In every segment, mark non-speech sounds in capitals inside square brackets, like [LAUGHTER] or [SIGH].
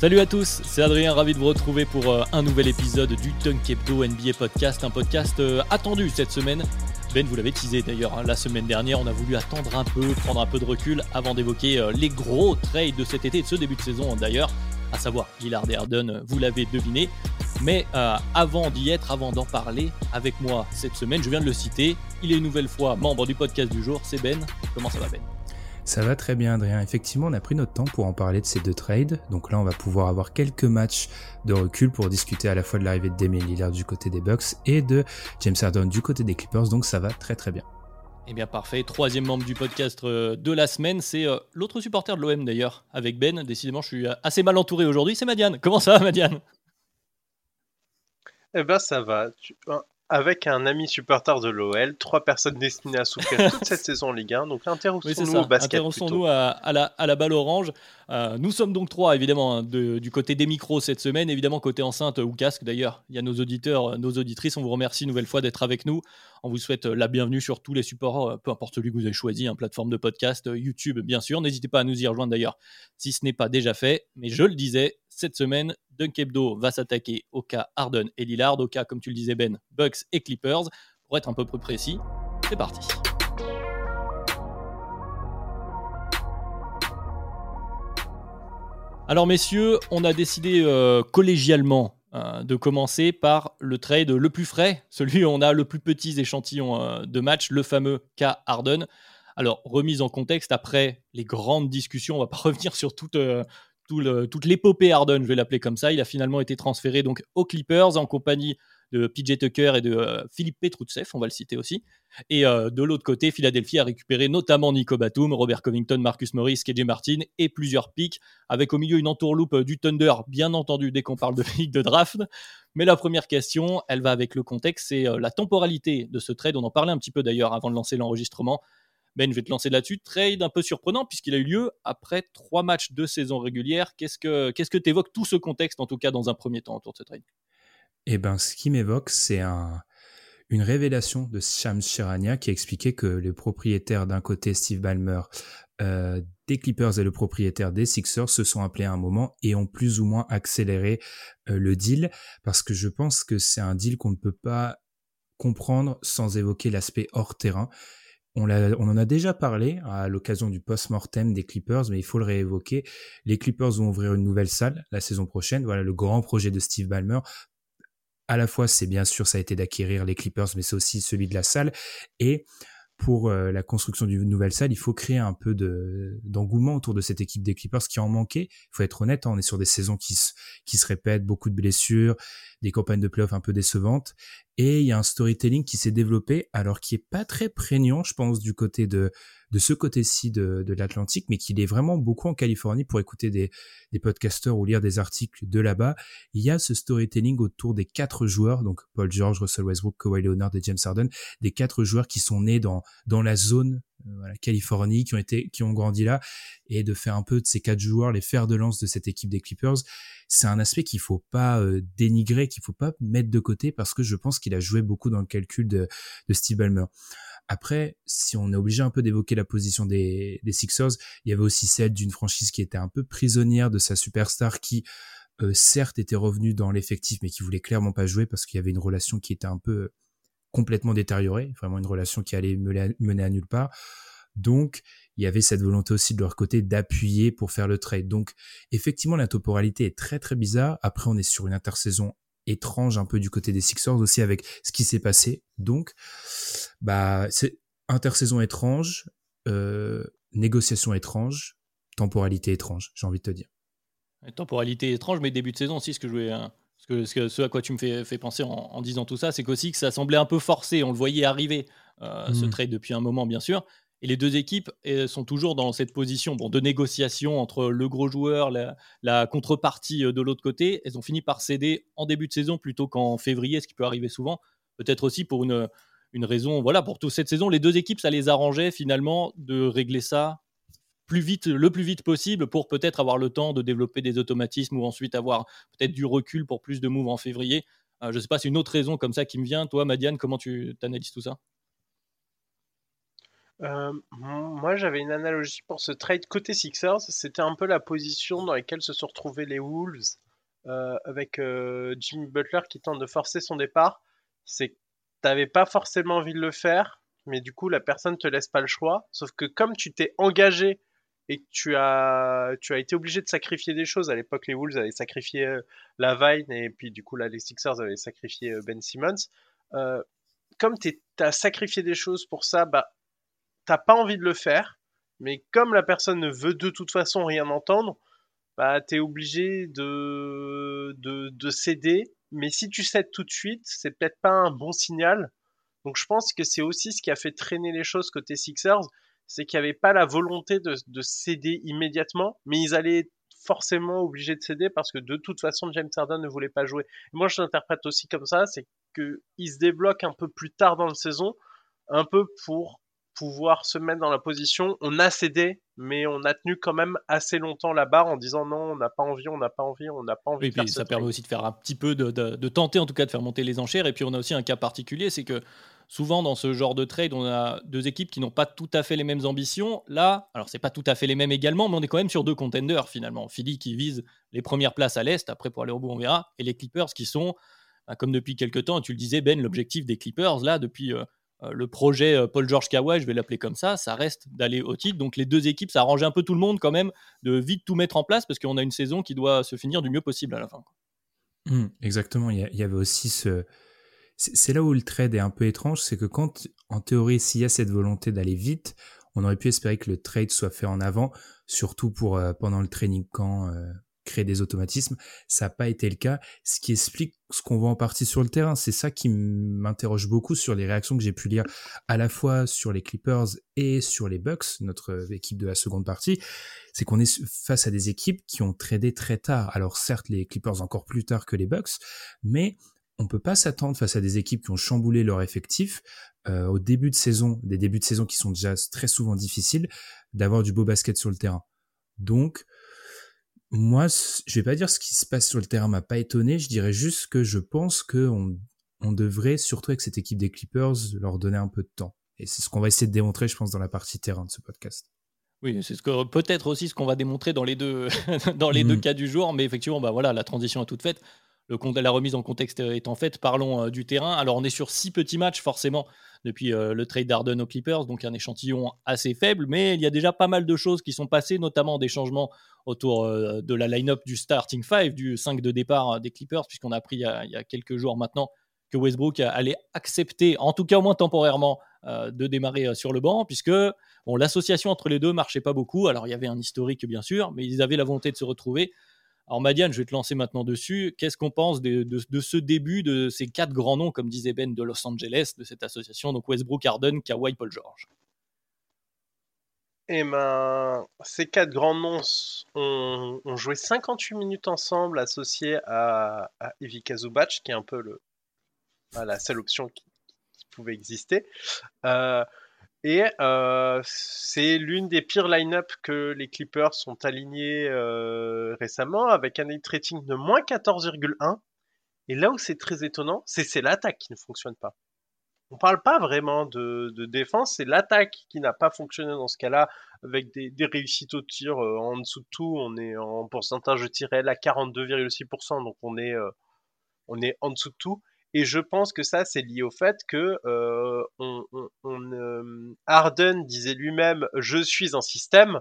Salut à tous, c'est Adrien, ravi de vous retrouver pour euh, un nouvel épisode du Dunk Hebdo NBA Podcast, un podcast euh, attendu cette semaine. Ben, vous l'avez teasé d'ailleurs hein, la semaine dernière, on a voulu attendre un peu, prendre un peu de recul avant d'évoquer euh, les gros trades de cet été de ce début de saison d'ailleurs, à savoir Lillard et vous l'avez deviné. Mais avant d'y être, avant d'en parler avec moi cette semaine, je viens de le citer, il est une nouvelle fois membre du podcast du jour, c'est Ben. Comment ça va Ben? Ça va très bien Adrien. Effectivement, on a pris notre temps pour en parler de ces deux trades. Donc là, on va pouvoir avoir quelques matchs de recul pour discuter à la fois de l'arrivée de Damien Lillard du côté des Bucks et de James Harden du côté des Clippers. Donc ça va très très bien. Eh bien parfait, troisième membre du podcast euh, de la semaine, c'est euh, l'autre supporter de l'OM d'ailleurs, avec Ben. Décidément, je suis euh, assez mal entouré aujourd'hui, c'est Madiane. Comment ça va Madiane? Eh ben ça va avec un ami supporter de l'OL, trois personnes destinées à souffrir [LAUGHS] toute cette saison en Ligue 1. Donc intéressons-nous au basket. Intéressons-nous à, la, à, la, balle orange. Euh, nous sommes donc trois, évidemment, hein, du côté des micros cette semaine. Évidemment, côté enceinte ou casque, d'ailleurs. Il y a nos auditeurs, nos auditrices. On vous remercie une nouvelle fois d'être avec nous. On vous souhaite la bienvenue sur tous les supports, euh, peu importe celui que vous avez choisi, hein, plateforme de podcast, euh, YouTube, bien sûr. N'hésitez pas à nous y rejoindre d'ailleurs si ce n'est pas déjà fait. Mais je le disais, cette semaine, Dunk Hebdo va s'attaquer au cas Harden et Lillard, au cas, comme tu le disais Ben, Bucks et Clippers. Pour être un peu plus précis, c'est parti. Alors messieurs, on a décidé euh, collégialement euh, de commencer par le trade le plus frais, [LAUGHS] celui où on a le plus petit échantillon euh, de match, le fameux cas Harden. Alors, remise en contexte, après les grandes discussions, on va pas [LAUGHS] revenir sur toute, toute l'épopée Harden, je vais l'appeler comme ça. Il a finalement été transféré donc aux Clippers en compagnie de PJ Tucker et de euh, Philippe Petroutsef, on va le citer aussi. Et euh, de l'autre côté, Philadelphie a récupéré notamment Nico Batum, Robert Covington, Marcus Morris, KJ Martin et plusieurs picks, avec au milieu une entourloupe du Thunder, bien entendu, dès qu'on parle de [LAUGHS] pick de draft. Mais la première question, elle va avec le contexte, c'est euh, la temporalité de ce trade. On en parlait un petit peu d'ailleurs avant de lancer l'enregistrement. Ben, je vais te lancer là-dessus. Trade un peu surprenant puisqu'il a eu lieu après trois matchs de saison régulière. Qu'est-ce que qu'est-ce que t'évoques tout ce contexte, en tout cas dans un premier temps, autour de ce trade? Eh ben, ce qui m'évoque, c'est un, une révélation de Shams Charania qui expliquait que les propriétaires d'un côté, Steve Ballmer, euh, des Clippers et le propriétaire des Sixers se sont appelés à un moment et ont plus ou moins accéléré euh, le deal parce que je pense que c'est un deal qu'on ne peut pas comprendre sans évoquer l'aspect hors terrain on, en a déjà parlé à l'occasion du post-mortem des Clippers, mais il faut le réévoquer. Les Clippers vont ouvrir une nouvelle salle la saison prochaine. Voilà le grand projet de Steve Ballmer. À la fois, c'est bien sûr, ça a été d'acquérir les Clippers, mais c'est aussi celui de la salle. Et pour euh, la construction d'une nouvelle salle, il faut créer un peu de d'engouement autour de cette équipe des Clippers qui en manquait. Il faut être honnête, hein, on est sur des saisons qui se répètent, beaucoup de blessures, des campagnes de playoffs un peu décevantes. Et il y a un storytelling qui s'est développé, alors qui est pas très prégnant, je pense, du côté de, de ce côté-ci de, de l'Atlantique, mais qu'il est vraiment beaucoup en Californie pour écouter des, des podcasteurs ou lire des articles de là-bas. Il y a ce storytelling autour des quatre joueurs, donc Paul George, Russell Westbrook, Kawhi Leonard et James Harden, des quatre joueurs qui sont nés dans, dans la zone voilà, Californie, qui ont été, qui ont grandi là, et de faire un peu de ces quatre joueurs les fers de lance de cette équipe des Clippers, c'est un aspect qu'il faut pas euh, dénigrer, qu'il faut pas mettre de côté parce que je pense qu'il a joué beaucoup dans le calcul de, de Steve Ballmer. Après, si on est obligé un peu d'évoquer la position des, des Sixers, il y avait aussi celle d'une franchise qui était un peu prisonnière de sa superstar qui, euh, certes, était revenue dans l'effectif, mais qui voulait clairement pas jouer parce qu'il y avait une relation qui était un peu complètement détériorée, vraiment une relation qui allait mener à, nulle part. Donc, il y avait cette volonté aussi de leur côté d'appuyer pour faire le trade. Donc, effectivement, la temporalité est très très bizarre. Après, on est sur une intersaison étrange un peu du côté des Sixers aussi avec ce qui s'est passé. Donc, bah, c'est intersaison étrange. négociation étrange, temporalité étrange, j'ai envie de te dire. Temporalité étrange, mais début de saison aussi, ce que je voulais, hein, ce, que, ce, à quoi tu me fais, fais penser en, disant tout ça, c'est qu'aussi que ça semblait un peu forcé. On le voyait arriver, euh, ce mm. trade depuis un moment, bien sûr. Et les deux équipes sont toujours dans cette position bon, de négociation entre le gros joueur, la, contrepartie euh, de l'autre côté. Elles ont fini par céder en début de saison plutôt qu'en février, ce qui peut arriver souvent. Peut-être aussi pour une, une raison, voilà, pour toute cette saison, les deux équipes, ça les arrangeait finalement de régler ça plus vite, le plus vite possible pour peut-être avoir le temps de développer des automatismes ou ensuite avoir peut-être du recul pour plus de moves en février. Euh, je ne sais pas, c'est une autre raison comme ça qui me vient. Toi, Madiane, comment tu analyses tout ça? Euh, moi, j'avais une analogie pour ce trade côté Sixers. C'était un peu la position dans laquelle se sont retrouvés les Wolves euh, avec Jimmy Butler qui tente de forcer son départ. C'est que tu n'avais pas forcément envie de le faire, mais du coup, la personne te laisse pas le choix. Sauf que comme tu t'es engagé et que tu as, tu as été obligé de sacrifier des choses. À l'époque, les Wolves avaient sacrifié euh, la Vine et puis du coup, là, les Sixers avaient sacrifié euh, Ben Simmons. Euh, comme tu as sacrifié des choses pour ça, bah, t'as pas envie de le faire. Mais comme la personne ne veut de toute façon rien entendre, bah, tu es obligé de, de, de céder. Mais si tu cèdes tout de suite, c'est peut-être pas un bon signal. Donc je pense que c'est aussi ce qui a fait traîner les choses côté Sixers c'est qu'il n'y avait pas la volonté de, céder immédiatement, mais ils allaient être forcément obligés de céder parce que de toute façon James Harden ne voulait pas jouer. moi je l'interprète aussi comme ça, c'est qu'ils se débloquent un peu plus tard dans la saison, un peu pour pouvoir se mettre dans la position, on a cédé, mais on a tenu quand même assez longtemps la barre en disant non, on n'a pas envie, on n'a pas envie, on n'a pas envie. Et puis ça permet aussi de faire un petit peu de, de, tenter en tout cas de faire monter les enchères. Et puis on a aussi un cas particulier, c'est que souvent dans ce genre de trade, on a deux équipes qui n'ont pas tout à fait les mêmes ambitions. Là, alors c'est pas tout à fait les mêmes également, mais on est quand même sur deux contenders finalement. Philly qui vise les premières places à l'est, après pour aller au bout on verra, et les Clippers qui sont, bah, comme depuis quelques temps, tu le disais Ben, l'objectif des Clippers là depuis euh, euh, le projet euh, Paul George Kawhi, je vais l'appeler comme ça, ça reste d'aller au titre. Donc les deux équipes, ça arrange un peu tout le monde quand même de vite tout mettre en place parce qu'on a une saison qui doit se finir du mieux possible à la fin. Mmh, exactement, il y, avait aussi ce, c'est là où le trade est un peu étrange, c'est que quand, en théorie, s'il y a cette volonté d'aller vite, on aurait pu espérer que le trade soit fait en avant, surtout pour euh, pendant le training camp euh, créer des automatismes. Ça n'a pas été le cas, ce qui explique ce qu'on voit en partie sur le terrain. C'est ça qui m'interroge beaucoup sur les réactions que j'ai pu lire à la fois sur les Clippers et sur les Bucks, notre équipe de la seconde partie. C'est qu'on est face à des équipes qui ont tradé très tard. Alors certes, les Clippers encore plus tard que les Bucks, mais on peut pas s'attendre face à des équipes qui ont chamboulé leur effectif euh, au début de saison, des débuts de saison qui sont déjà très souvent difficiles, d'avoir du beau basket sur le terrain. Donc, moi, je vais pas dire ce qui se passe sur le terrain m'a pas étonné, je dirais juste que je pense que on, devrait, surtout avec cette équipe des Clippers, leur donner un peu de temps. Et c'est ce qu'on va essayer de démontrer, je pense, dans la partie terrain de ce podcast. Oui, c'est ce que peut-être aussi ce qu'on va démontrer dans les deux [LAUGHS] dans les deux mm. cas du jour, mais effectivement, bah voilà, la transition est toute faite la remise en contexte étant faite, parlons euh, du terrain. Alors on est sur six petits matchs forcément depuis euh, le trade d'Arden aux Clippers, donc un échantillon assez faible, mais il y a déjà pas mal de choses qui sont passées, notamment des changements autour euh, de la line-up du starting five, du 5 de départ des Clippers, puisqu'on a appris il y a, quelques jours maintenant que Westbrook allait accepter, en tout cas au moins temporairement, de démarrer sur le banc, puisque l'association entre les deux marchait pas beaucoup. Alors il y avait un historique bien sûr, mais ils avaient la volonté de se retrouver. Alors Madiane, je vais te lancer maintenant dessus. Qu'est-ce qu'on pense de, ce début de ces quatre grands noms, comme disait Ben, de Los Angeles, de cette association, donc Westbrook, Harden, Kawhi, Paul George? Eh ben, ces quatre grands noms ont, joué 58 minutes ensemble, associés à, à Zubac, qui est un peu le, la seule option qui, pouvait exister. Euh, et euh, c'est l'une des pires line-up que les Clippers sont alignés euh, récemment, avec un net rating de moins 14,1. Et là où c'est très étonnant, c'est l'attaque qui ne fonctionne pas. On parle pas vraiment de, de défense, c'est l'attaque qui n'a pas fonctionné dans ce cas-là, avec des, des, réussites au tir euh, en dessous de tout. On est en pourcentage de tir à 42,6%, donc on est, euh, on est en dessous de tout. Et je pense que ça, c'est lié au fait que euh, euh, Harden disait lui-même je suis un système.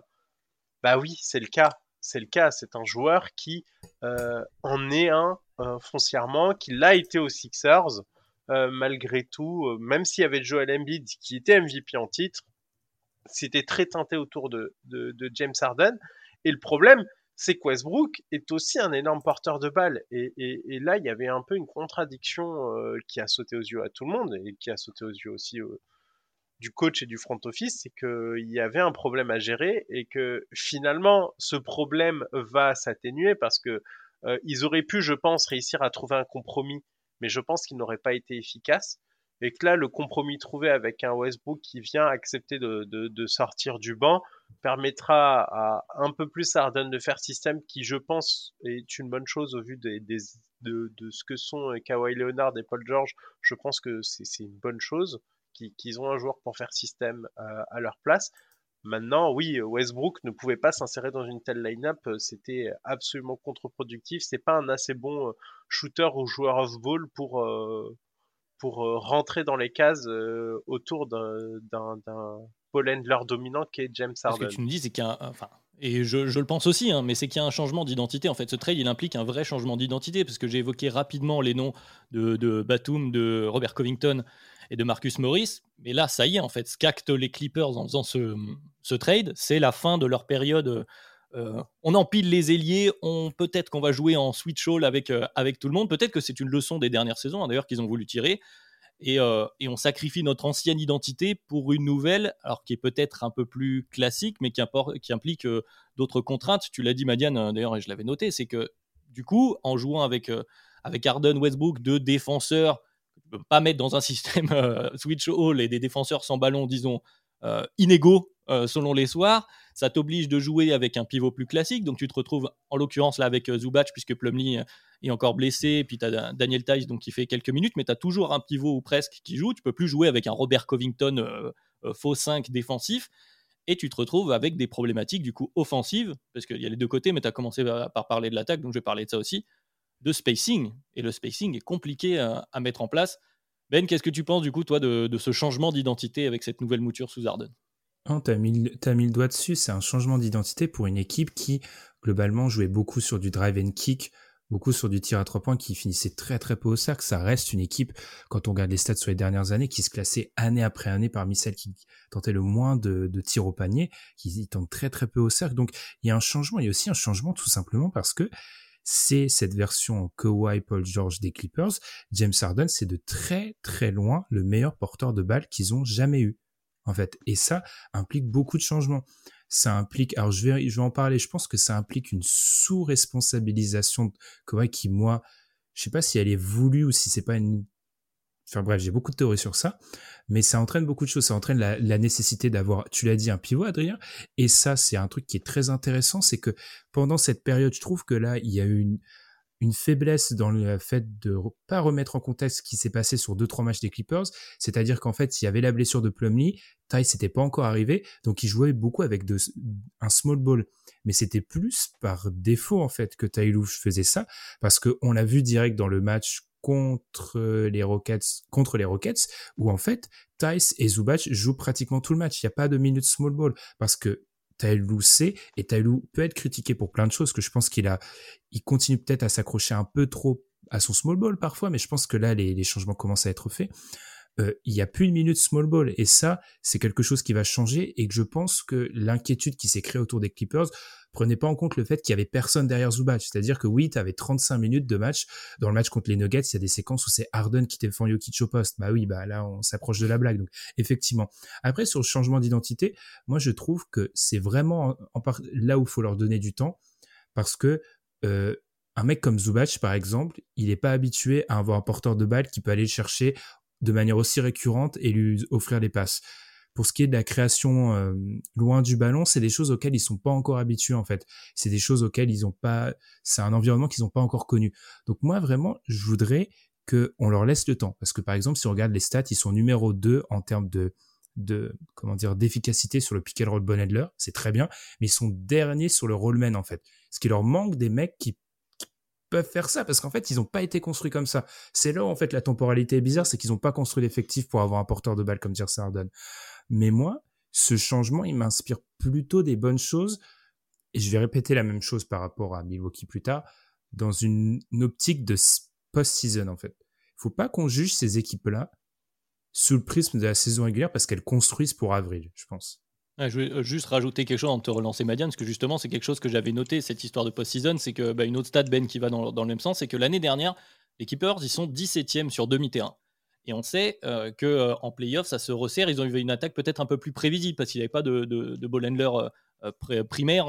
Bah oui, c'est le cas. C'est le cas. C'est un joueur qui euh, en est un euh, foncièrement, qui l'a été aux Sixers, malgré tout, même s'il y avait Joel Embiid qui était MVP en titre, c'était très teinté autour de, James Harden. Et le problème, c'est que Westbrook est aussi un énorme porteur de balles. Et, là, il y avait un peu une contradiction euh, qui a sauté aux yeux à tout le monde et qui a sauté aux yeux aussi euh, du coach et du front office, c'est qu'il y avait un problème à gérer et que finalement, ce problème va s'atténuer parce que euh, ils auraient pu, je pense, réussir à trouver un compromis, mais je pense qu'il n'aurait pas été efficace et que là, le compromis trouvé avec un Westbrook qui vient accepter de, de, de sortir du banc permettra à un peu plus Harden de faire système qui, je pense, est une bonne chose au vu des, des, de, de, ce que sont Kawhi Leonard et Paul George. Je pense que c'est une bonne chose qu'ils ont un joueur pour faire système euh, à leur place. Maintenant, oui, Westbrook ne pouvait pas s'insérer dans une telle line-up, c'était absolument contre-productif. C'est pas un assez bon euh, shooter ou joueur off-ball pour, euh, pour euh, rentrer dans les cases euh, autour d'un Paul Handler dominant qui est James Harden. Ce que tu nous dis, c'est qu'il y a enfin, et je, je, le pense aussi, hein, mais c'est qu'il y a un changement d'identité. En fait, ce trade, il implique un vrai changement d'identité, parce que j'ai évoqué rapidement les noms de, de Batum, de Robert Covington et de Marcus Morris. Mais là, ça y est, en fait, ce qu'actent les Clippers en faisant ce, ce trade, c'est la fin de leur période euh, on empile les ailiers, on, peut-être qu'on va jouer en switch all avec, euh, avec tout le monde, peut-être que c'est une leçon des dernières saisons, hein, d'ailleurs, qu'ils ont voulu tirer, euh, et, on sacrifie notre ancienne identité pour une nouvelle, alors qui est peut-être un peu plus classique, mais qui, qui implique d'autres contraintes. Tu l'as dit, Madiane, d'ailleurs, et je l'avais noté, c'est que du coup, en jouant avec, avec Arden Westbrook, deux défenseurs, pas mettre dans un [LAUGHS] système switch all et des défenseurs sans ballon, disons, inégaux selon les soirs, ça t'oblige de jouer avec un pivot plus classique. Donc tu te retrouves en l'occurrence là avec euh, Zubac puisque Plumlee euh, est encore blessé. Puis tu as Daniel Tice donc, qui fait quelques minutes, mais tu as toujours un pivot ou presque qui joue. Tu peux plus jouer avec un Robert Covington euh, faux 5 défensif. Et tu te retrouves avec des problématiques du coup offensives, parce qu'il y a les deux côtés, mais tu as commencé par parler de l'attaque, donc je vais parler de ça aussi, de spacing. Et le spacing est compliqué à, mettre en place. Ben, qu'est-ce que tu penses du coup, toi, de, ce changement d'identité avec cette nouvelle mouture sous Arden non, t'as mis, as mis le doigt dessus, c'est un changement d'identité pour une équipe qui, globalement, jouait beaucoup sur du drive and kick, beaucoup sur du tir à trois points qui finissait très très peu au cercle. Ça reste une équipe, quand on regarde les stats sur les dernières années, qui se classait année après année parmi celles qui tentaient le moins de, de tirs au panier, qui tentent très très peu au cercle. Donc il y a un changement, il y a aussi un changement tout simplement parce que c'est cette version Kawhi Paul George des Clippers. James Harden, c'est de très très loin le meilleur porteur de balle qu'ils ont jamais eu en fait. Et ça implique beaucoup de changements. Ça implique, alors je vais, je vais en parler, je pense que ça implique une sous-responsabilisation qui, moi, je sais pas si elle est voulue ou si c'est pas une Enfin bref, j'ai beaucoup de théories sur ça, mais ça entraîne beaucoup de choses. Ça entraîne la, nécessité d'avoir, tu l'as dit, un pivot, Adrien. Et ça, c'est un truc qui est très intéressant, c'est que pendant cette période, je trouve que là, il y a une, une faiblesse dans le fait de pas remettre en contexte ce qui s'est passé sur deux trois matchs des Clippers, c'est-à-dire qu'en fait, s'il y avait la blessure de Plumlee, Ty s'était pas encore arrivé, donc il jouait beaucoup avec un small ball, mais c'était plus par défaut en fait que Ty faisait ça. Parce que on l'a vu direct dans le match contre les Rockets, contre les Rockets, où en fait, Tice et Zubac jouent pratiquement tout le match. Il n'y a pas de minute small ball parce que Taylou sait, et Taylou peut être critiqué pour plein de choses, que je pense qu'il a, il continue peut-être à s'accrocher un peu trop à son small ball parfois, mais je pense que là, les changements commencent à être faits. Euh, il n'y a plus une minute small ball. Et ça, c'est quelque chose qui va changer et que je pense que l'inquiétude qui s'est créée autour des Clippers prenait pas en compte le fait qu'il y avait personne derrière Zubac. C'est-à-dire que oui, tu avais 35 minutes de match. Dans le match contre les Nuggets, il y a des séquences où c'est Harden qui défend Jokic au poste. Bah oui, bah là, on s'approche de la blague. Donc, effectivement. Après, sur le changement d'identité, moi, je trouve que c'est vraiment en, là où il faut leur donner du temps parce que euh, un mec comme Zubac, par exemple, il n'est pas habitué à avoir un porteur de balle qui peut aller le chercher de manière aussi récurrente et lui offrir des passes. Pour ce qui est de la création euh, loin du ballon, c'est des choses auxquelles ils sont pas encore habitués en fait. C'est des choses auxquelles ils ont pas. C'est un environnement qu'ils n'ont pas encore connu. Donc moi vraiment, je voudrais que on leur laisse le temps parce que par exemple, si on regarde les stats, ils sont numéro 2 en termes de comment dire d'efficacité sur le pick and roll Bonedler, c'est très bien, mais ils sont derniers sur le rollman en fait. Ce qui leur manque des mecs qui peuvent faire ça parce qu'en fait, ils n'ont pas été construits comme ça. C'est là où en fait la temporalité est bizarre, c'est qu'ils n'ont pas construit l'effectif pour avoir un porteur de balle comme James Harden. Mais moi, ce changement, il m'inspire plutôt des bonnes choses. Et je vais répéter la même chose par rapport à Milwaukee plus tard, dans une, optique de post-season en fait. Faut pas qu'on juge ces équipes-là sous le prisme de la saison régulière parce qu'elles construisent pour avril, je pense. Je vais euh, juste rajouter quelque chose en te relancer Madiane, parce que justement, c'est quelque chose que j'avais noté, cette histoire de post-season, c'est que bah, une autre stat, Ben, qui va dans, le même sens, c'est que l'année dernière, les Keepers, ils sont 17e sur demi-terrain. Et on sait euh, qu'en euh, playoff, ça se resserre. Ils ont eu une attaque peut-être un peu plus prévisible parce qu'ils n'avaient pas de, de, ball handler euh, primaire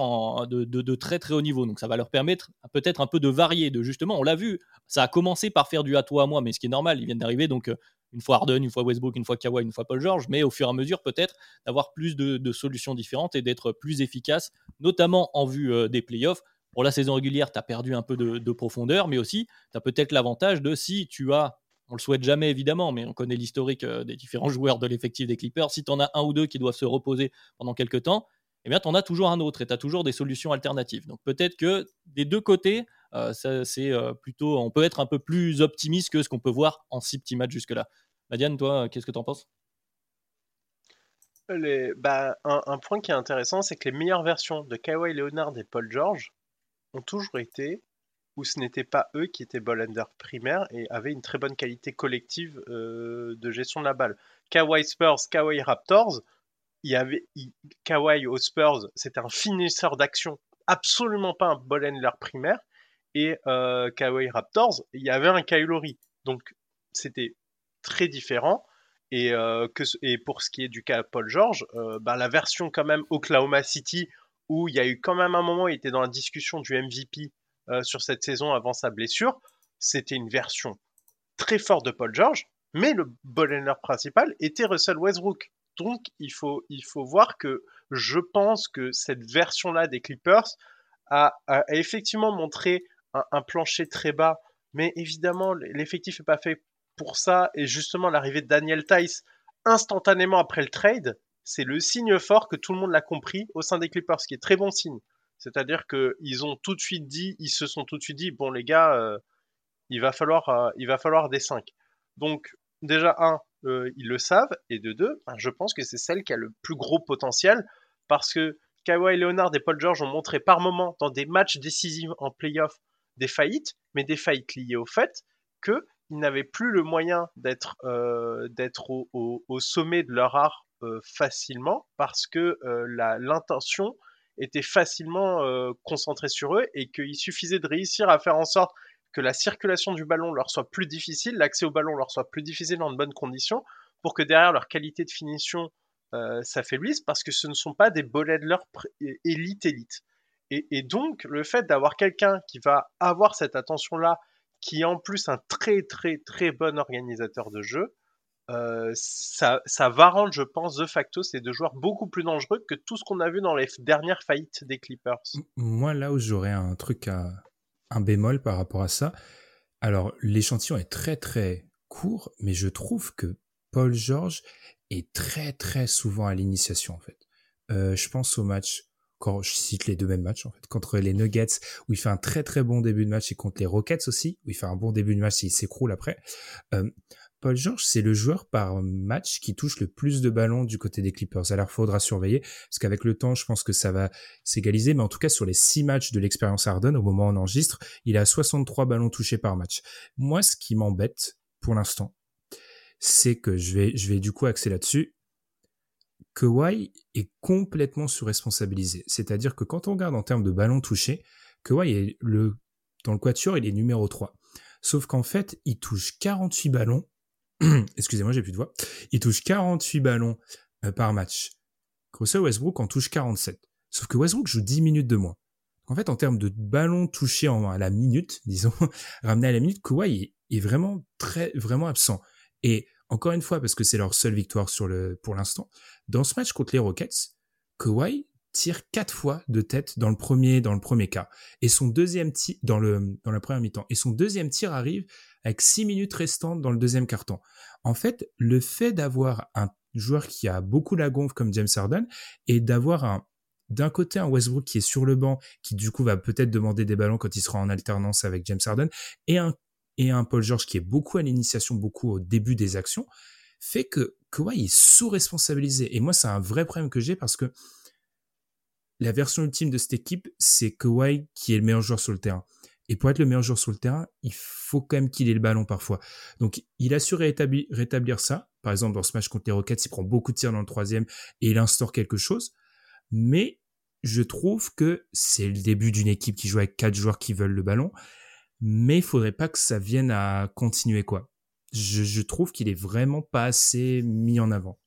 de, de, très très haut niveau. Donc ça va leur permettre peut-être un peu de varier. De justement, on l'a vu, ça a commencé par faire du à toi à moi, mais ce qui est normal, ils viennent d'arriver. Donc une fois Harden, une fois Westbrook, une fois Kawhi, une fois Paul George, mais au fur et à mesure peut-être d'avoir plus de, solutions différentes et d'être plus efficace, notamment en vue des playoffs. Pour la saison régulière, tu as perdu un peu de, profondeur, mais aussi tu as peut-être l'avantage de si tu as on le souhaite jamais évidemment, mais on connaît l'historique euh, des différents [LAUGHS] joueurs de l'effectif des Clippers. Si tu en as un ou deux qui doivent se reposer pendant quelques temps, eh bien, tu en as toujours un autre et tu as toujours des solutions alternatives. Donc peut-être que des deux côtés, euh, c'est euh, plutôt, on peut être un peu plus optimiste que ce qu'on peut voir en six petits matchs jusque-là. Madiane, toi, qu'est-ce que tu en penses bah, un, point qui est intéressant, c'est que les meilleures versions de Kawhi Leonard et Paul George ont toujours été où ce n'était pas eux qui étaient ball primaires et avaient une très bonne qualité collective euh, de gestion de la balle. Kawhi Spurs, Kawhi Raptors, il y avait Kawhi aux Spurs, c'était un finisseur d'action, absolument pas un ball primaire. Et euh, Kawhi Raptors, il y avait un Kylori. Donc c'était très différent. Et, euh, et pour ce qui est du cas Paul George, euh, bah, la version quand même Oklahoma City, où il y a eu quand même un moment il était dans la discussion du MVP euh, sur cette saison avant sa blessure. C'était une version très forte de Paul George, mais le ball principal était Russell Westbrook. Donc il faut, il faut voir que je pense que cette version-là des Clippers a, effectivement montré un, plancher très bas, mais évidemment l'effectif n'est pas fait pour ça. Et justement l'arrivée de Daniel Tice instantanément après le trade, c'est le signe fort que tout le monde l'a compris au sein des Clippers, ce qui est très bon signe. C'est-à-dire qu'ils ont tout de suite dit, ils se sont tout de suite dit, bon les gars, euh, il, va falloir, euh, il va falloir des 5. Donc déjà, un, euh, ils le savent, et de deux, ben, je pense que c'est celle qui a le plus gros potentiel, parce que Kawhi Leonard et Paul George ont montré par moments dans des matchs décisifs en playoff des faillites, mais des faillites liées au fait qu'ils n'avaient plus le moyen d'être d'être au, sommet de leur art facilement, parce que l'intention était facilement euh, concentrés sur eux et qu'il suffisait de réussir à faire en sorte que la circulation du ballon leur soit plus difficile, l'accès au ballon leur soit plus difficile dans de bonnes conditions, pour que derrière leur qualité de finition euh, s'affaiblisse, parce que ce ne sont pas des de leur élite élite. Et, donc le fait d'avoir quelqu'un qui va avoir cette attention-là, qui est en plus un très très très bon organisateur de jeu, euh, ça, va rendre, je pense, de facto ces deux joueurs beaucoup plus dangereux que tout ce qu'on a vu dans les dernières faillites des Clippers. Moi, là où j'aurais un truc à un bémol par rapport à ça, alors l'échantillon est très très court, mais je trouve que Paul George est très très souvent à l'initiation en fait. Euh, je pense au match quand je cite les deux mêmes matchs en fait contre les Nuggets où il fait un très très bon début de match et contre les Rockets aussi où il fait un bon début de match et il s'écroule après. Euh, Paul George, c'est le joueur par match qui touche le plus de ballons du côté des Clippers. Alors, faudra surveiller, parce qu'avec le temps, je pense que ça va s'égaliser, mais en tout cas, sur les six matchs de l'expérience Harden, au moment où on enregistre, il a 63 ballons touchés par match. Moi, ce qui m'embête, pour l'instant, c'est que je vais, je vais du coup axer là-dessus. Kawhi est complètement surresponsabilisé. C'est-à-dire que quand on regarde en termes de ballons touchés, Kawhi est le, dans le quatuor, il est numéro 3. Sauf qu'en fait, il touche 48 ballons [CLEARS THROAT] excusez-moi, j'ai plus de voix. Il touche 48 ballons euh, par match. Russell Westbrook en touche 47. Sauf que Westbrook joue 10 minutes de moins. En fait, en termes de ballons touchés en, à la minute, [LAUGHS] disons, ramené à la minute, Kawhi est, vraiment très, vraiment absent. Et encore une fois, parce que c'est leur seule victoire sur le, pour l'instant, dans ce match contre les Rockets, Kawhi tire quatre fois de tête dans le premier, dans le premier cas. Et son deuxième tir, dans le, dans la première mi-temps. Et son deuxième tir arrive avec 6 minutes restantes dans le deuxième carton. En fait, le fait d'avoir un joueur qui a beaucoup la gonfle comme James Harden et d'avoir un d'un côté un Westbrook qui est sur le banc, qui du coup va peut-être demander des ballons quand il sera en alternance avec James Harden, et un, et un Paul George qui est beaucoup à l'initiation, beaucoup au début des actions, fait que Kawhi est sous-responsabilisé. Et moi, c'est un vrai problème que j'ai parce que la version ultime de cette équipe, c'est Kawhi qui est le meilleur joueur sur le terrain. Et pour être le meilleur joueur sur le terrain, il faut quand même qu'il ait le ballon parfois. Donc il a su rétablir, rétablir ça. Par exemple, dans ce match contre les Rockets, il prend beaucoup de tirs dans le troisième et il instaure quelque chose. Mais je trouve que c'est le début d'une équipe qui joue avec quatre joueurs qui veulent le ballon. Mais il faudrait pas que ça vienne à continuer, quoi. Je, trouve qu'il est vraiment pas assez mis en avant.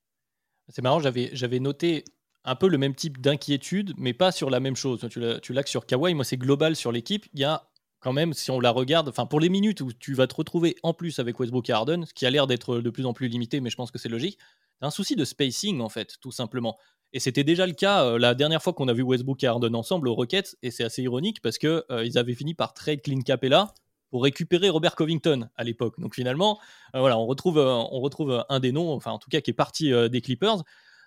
C'est marrant, j'avais, j'avais noté un peu le même type d'inquiétude, mais pas sur la même chose. Tu l'as, que sur Kawhi, moi c'est global sur l'équipe. Il y a quand même, si on la regarde, enfin pour les minutes où tu vas te retrouver en plus avec Westbrook et Harden, ce qui a l'air d'être de plus en plus limité, mais je pense que c'est logique, un souci de spacing en fait, tout simplement. Et c'était déjà le cas euh, la dernière fois qu'on a vu Westbrook et Harden ensemble aux Rockets, et c'est assez ironique parce que euh, ils avaient fini par trade Clint Capella pour récupérer Robert Covington à l'époque. Donc finalement, euh, voilà, on retrouve, on retrouve un des noms, enfin en tout cas qui est parti des Clippers.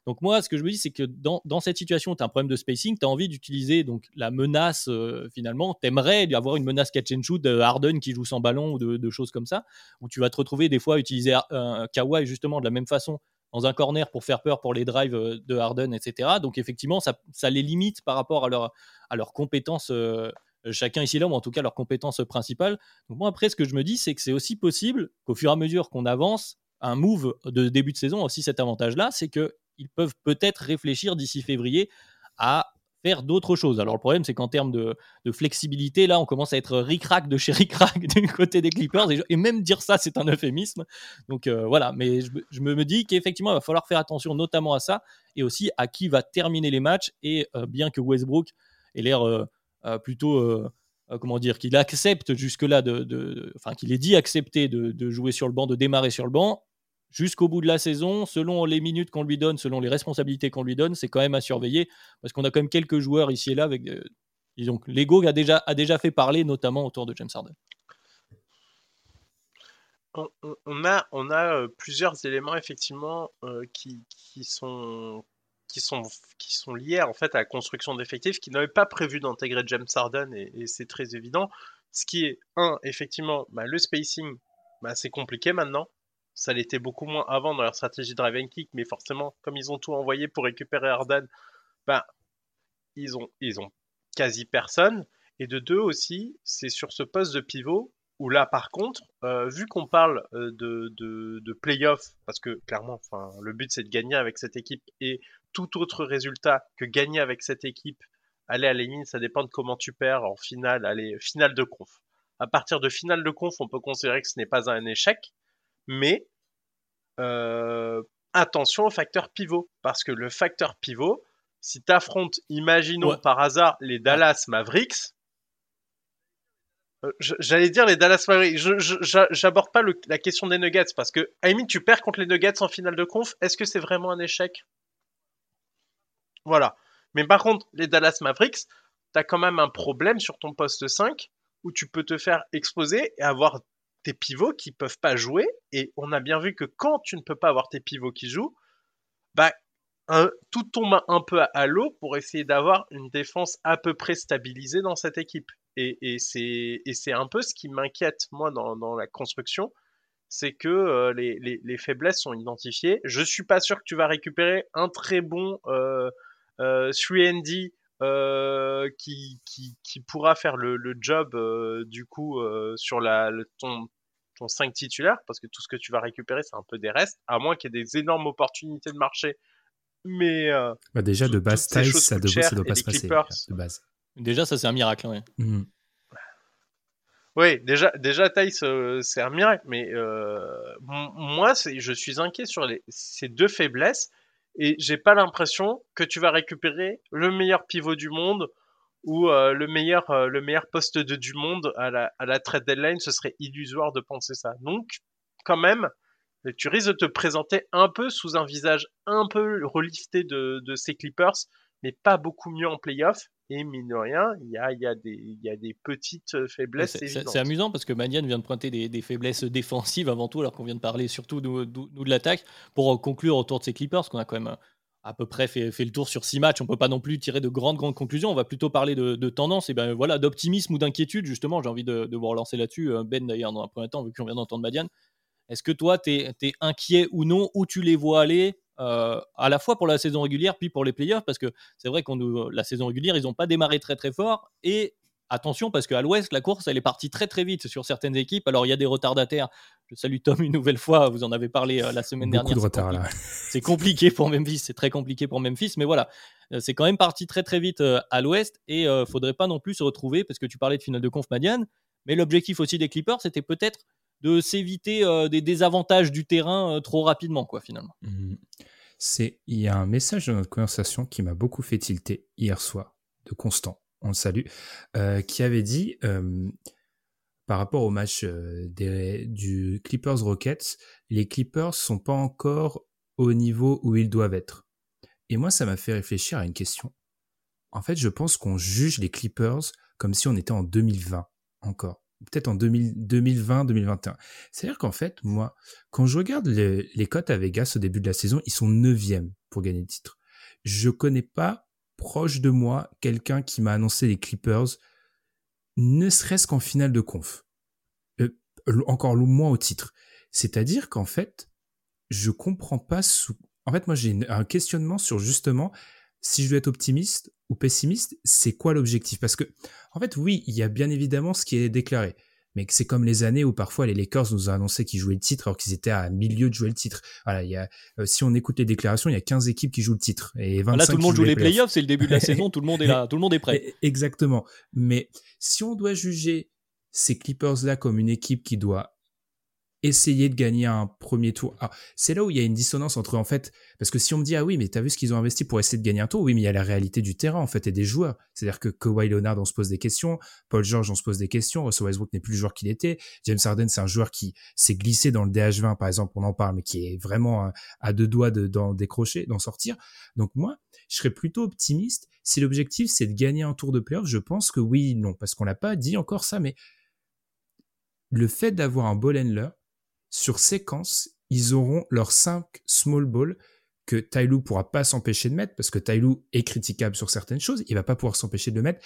Donc moi, ce que je me dis, c'est que dans, cette situation, tu as un problème de spacing, tu as envie d'utiliser donc la menace finalement. Tu aimerais avoir une menace catch and shoot de Harden qui joue sans ballon ou de, choses comme ça, où tu vas te retrouver des fois à utiliser euh, Kawhi justement de la même façon dans un corner pour faire peur pour les drives euh, de Harden, etc. Donc effectivement, ça, les limite par rapport à, leur, à leurs compétences. chacun ici là, ou en tout cas leurs compétences principales. Donc moi après, ce que je me dis, c'est que c'est aussi possible qu'au fur et à mesure qu'on avance, un move de début de saison a aussi cet avantage-là, c'est que ils peuvent peut-être réfléchir d'ici février à d'autres choses. Alors le problème, c'est qu'en termes de, flexibilité, là, on commence à être ric-rac de chez ric-rac [LAUGHS] du côté des Clippers, et, même dire ça, c'est un euphémisme. Donc euh, voilà, mais je, me dis qu'effectivement, il va falloir faire attention notamment à ça, et aussi à qui va terminer les matchs, et euh, bien que Westbrook ait l'air euh, plutôt... comment dire, qu'il accepte jusque-là, de, enfin qu'il ait dit accepter de, jouer sur le banc, de démarrer sur le banc jusqu'au bout de la saison, selon les minutes qu'on lui donne, selon les responsabilités qu'on lui donne, c'est quand même à surveiller parce qu'on a quand même quelques joueurs ici et là avec. Euh, donc, l'ego a déjà, a déjà fait parler, notamment autour de James Harden. On, a, on a euh, plusieurs éléments effectivement euh, qui, sont, qui, sont, qui sont liés en fait à la construction d'effectifs qui n'avaient pas prévu d'intégrer James Harden et, c'est très évident. Ce qui est, un, effectivement, bah, le spacing, bah, c'est compliqué maintenant ça l'était beaucoup moins avant dans leur stratégie drive and kick, mais forcément, comme ils ont tout envoyé pour récupérer Harden, ben, ils ont, quasi personne. Et de deux aussi, c'est sur ce poste de pivot où là, par contre, euh, vu qu'on parle euh, de, de, de playoff, parce que clairement, le but c'est de gagner avec cette équipe et tout autre résultat que gagner avec cette équipe, aller à la ça dépend de comment tu perds en finale, finale de conf. À partir de finale de conf, on peut considérer que ce n'est pas un échec, mais euh, attention au facteur pivot, parce que le facteur pivot, si tu affrontes, imaginons par hasard, les Dallas Mavericks, euh, J'allais dire les Dallas Mavericks. J'aborde pas la question des Nuggets parce que, I tu perds contre les Nuggets en finale de conf. Est-ce que c'est vraiment un échec? Voilà. Mais par contre, les Dallas Mavericks, tu as quand même un problème sur ton poste 5 où tu peux te faire exposer et avoir tes pivots qui peuvent pas jouer. Et on a bien vu que quand tu ne peux pas avoir tes pivots qui jouent, bah, tout tombe un peu à, l'eau pour essayer d'avoir une défense à peu près stabilisée dans cette équipe. Et, et c'est un peu ce qui m'inquiète, moi, dans, la construction. C'est que euh, les, les, les, faiblesses sont identifiées. Je suis pas sûr que tu vas récupérer un très bon euh, euh, 3D euh, qui, qui, pourra faire le, le job euh, du coup euh, sur la, ton, ton 5 titulaire, parce que tout ce que tu vas récupérer, c'est un peu des restes, à moins qu'il y ait des énormes opportunités de marché. Mais. Euh, bah déjà, de base, taille, ça, doit, ça doit pas se passer. De base. Déjà, ça, c'est un miracle. Ouais. Mmh. Oui, déjà, déjà Tice, c'est un miracle, mais euh, moi, je suis inquiet sur les, ces deux faiblesses et j'ai pas l'impression que tu vas récupérer le meilleur pivot du monde ou euh, le meilleur euh, le meilleur poste du monde à la à la trade deadline, ce serait illusoire de penser ça. Donc quand même, tu risques de te présenter un peu sous un visage un peu relifté de, de ces Clippers, mais pas beaucoup mieux en playoff. Et mine de rien, il y a, y, a des, y a des petites euh, faiblesses. C'est amusant parce que Manian vient de pointer des, des, faiblesses défensives avant tout, alors qu'on vient de parler surtout nous, nous de l'attaque, pour conclure autour de ces Clippers, qu'on a quand même à peu près fait, le tour sur six matchs. On peut pas non plus tirer de grandes, grandes conclusions. On va plutôt parler de, de tendance et ben voilà, d'optimisme ou d'inquiétude. Justement, j'ai envie de, de, vous relancer là-dessus. Euh, ben, d'ailleurs, dans un premier temps, vu qu'on vient d'entendre Madiane. Est-ce que toi, tu es, inquiet ou non? Où tu les vois aller euh, à la fois pour la saison régulière puis pour les playoffs? Parce que c'est vrai qu'on la saison régulière, ils n'ont pas démarré très très fort. Et attention parce qu'à l'ouest, la course, elle est partie très très vite sur certaines équipes. Alors, il y a des retardataires. Je salue Tom une nouvelle fois. Vous en avez parlé euh, la semaine Beaucoup dernière. de retard là. [LAUGHS] C'est compliqué pour Memphis. C'est très compliqué pour Memphis. Mais voilà, euh, c'est quand même parti très très vite euh, à l'ouest. Et ne faudrait pas non plus se retrouver parce que tu parlais de finale de conf Madiane. Mais l'objectif aussi des Clippers, c'était peut-être de s'éviter des désavantages du terrain trop rapidement, quoi, finalement. Mmh. C'est, il y a un message dans notre conversation qui m'a beaucoup fait tilter hier soir de Constant on le salue, euh, qui avait dit euh, par rapport au match euh, du Clippers Rockets, les Clippers sont pas encore au niveau où ils doivent être. Et moi, ça m'a fait réfléchir à une question. En fait, je pense qu'on juge les Clippers comme si on était en 2020 encore. Peut-être en 2020-2021. C'est-à-dire qu'en fait, moi, quand je regarde les, cotes à Vegas au début de la saison, ils sont neuvièmes pour gagner le titre. Je connais pas proche de moi quelqu'un qui m'a annoncé les Clippers, ne serait-ce qu'en finale de conf. Euh, encore moins au titre. C'est-à-dire qu'en fait, je comprends pas sous. En fait, moi, j'ai un questionnement sur justement si je dois être optimiste ou pessimiste, c'est quoi l'objectif? Parce que, en fait, oui, il y a bien évidemment ce qui est déclaré mais c'est comme les années où parfois les Lakers nous ont annoncé qu'ils jouaient le titre alors qu'ils étaient à milieu de jouer le titre. Voilà, il y a, euh, si on écoute les déclarations, il y a 15 équipes qui jouent le titre et 25 Là, tout le monde joue les playoffs, c'est le début de la [LAUGHS] saison, tout le monde est là, tout le monde est prêt. Exactement. Mais si on doit juger ces Clippers là comme une équipe qui doit essayer de gagner un premier tour. Ah, c'est là où il y a une dissonance entre en fait, parce que si on me dit ah oui mais t'as vu ce qu'ils ont investi pour essayer de gagner un tour, oui mais il y a la réalité du terrain en fait et des joueurs. C'est-à-dire que Kawhi Leonard on se pose des questions, Paul George on se pose des questions, Russell Westbrook n'est plus le joueur qu'il était, James Harden c'est un joueur qui s'est glissé dans le DH20 par exemple, on en parle mais qui est vraiment à deux doigts de d'en décrocher, d'en sortir. Donc moi je serais plutôt optimiste si l'objectif c'est de gagner un tour de playoff. Je pense que oui non parce qu'on l'a pas dit encore ça mais le fait d'avoir un ball sur séquence, ils auront leurs 5 small ball que Tyloo pourra pas s'empêcher de mettre parce que Tyloo est critiquable sur certaines choses, il va pas pouvoir s'empêcher de le mettre.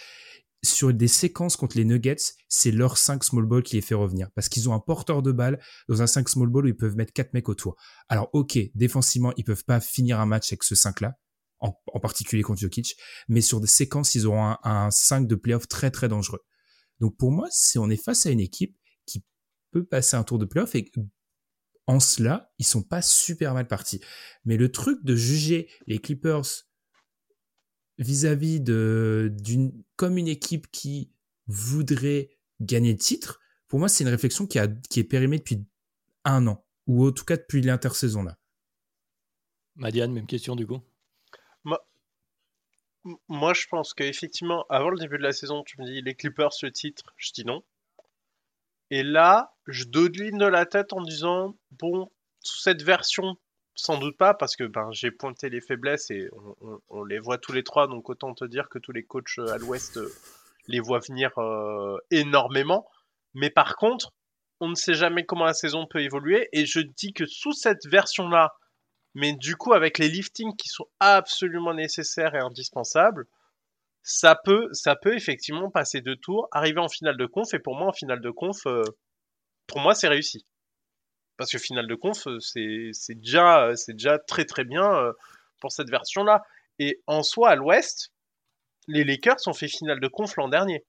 Sur des séquences contre les Nuggets, c'est leur 5 small ball qui les fait revenir parce qu'ils ont un porteur de balle dans un 5 small ball où ils peuvent mettre 4 mecs autour. Alors OK, défensivement, ils peuvent pas finir un match avec ce 5 là, en, particulier contre Jokic, mais sur des séquences, ils auront un, un 5 de playoff très très dangereux. Donc pour moi, on est face à une équipe qui peut passer un tour de playoff et en cela, ils sont pas super mal partis. Mais le truc de juger les Clippers vis-à-vis de d'une comme une équipe qui voudrait gagner le titre, pour moi, c'est une réflexion qui, a, qui est périmée depuis un an, ou en tout cas depuis l'intersaison là. Madiane, même question du coup. Moi, moi je pense qu'effectivement, avant le début de la saison, tu me dis les Clippers le titre, je dis non. Et là, je dodeline de la tête en disant bon, sous cette version, sans doute pas, parce que ben, j'ai pointé les faiblesses et on, les voit tous les trois, donc autant te dire que tous les coachs euh, à l'ouest euh, les voient venir euh, énormément. Mais par contre, on ne sait jamais comment la saison peut évoluer, et je dis que sous cette version-là, mais du coup avec les liftings qui sont absolument nécessaires et indispensables, ça peut, ça peut effectivement passer deux tours, arriver en finale de conf, et pour moi, en finale de conf, pour moi, c'est réussi. Parce que finale de conf, euh, c'est déjà, euh, déjà très très bien pour cette version-là. Et en soi, à l'ouest, les Lakers ont fait finale de conf l'an dernier.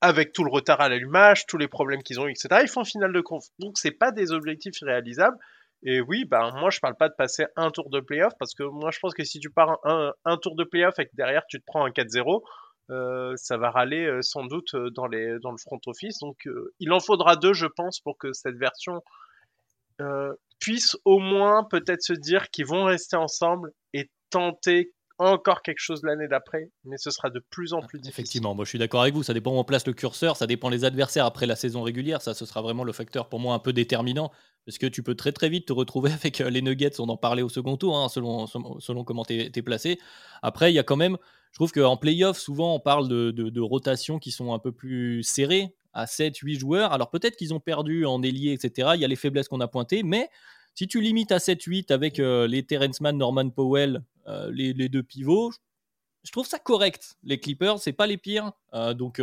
Avec tout le retard à l'allumage, tous les problèmes qu'ils ont eu, etc. Ils font finale de conf. Donc, c'est pas des objectifs réalisables. Et oui, bah, moi, je parle pas de passer un tour de playoff parce que moi, je pense que si tu pars un, un, tour de playoff et que derrière tu te prends un 4-0, euh, ça va râler euh, sans doute euh, dans, le front office. Donc, il en faudra deux, je pense, pour que cette version puisse au moins peut-être se dire qu'ils vont rester ensemble et tenter encore quelque chose l'année d'après, mais ce sera de plus en plus difficile. Effectivement, moi je suis d'accord avec vous, ça dépend où on place le curseur, ça dépend des adversaires après la saison régulière, ça ce sera vraiment le facteur pour moi un peu déterminant, parce que tu peux très très vite te retrouver [LAUGHS] avec euh, les Nuggets, on en parlait au second tour, hein, selon, selon comment tu es, placé. Après, il y a quand même, je trouve qu'en playoff, souvent on parle de, de, rotations qui sont un peu plus serrées, à 7-8 joueurs, alors peut-être qu'ils ont perdu en ailier, etc., il y a les faiblesses qu'on a pointées, mais si tu limites à 7-8 avec euh, les Terrence Mann, Norman Powell, euh, les, deux pivots, je trouve ça correct. Les Clippers, c'est pas les pires. Euh, donc,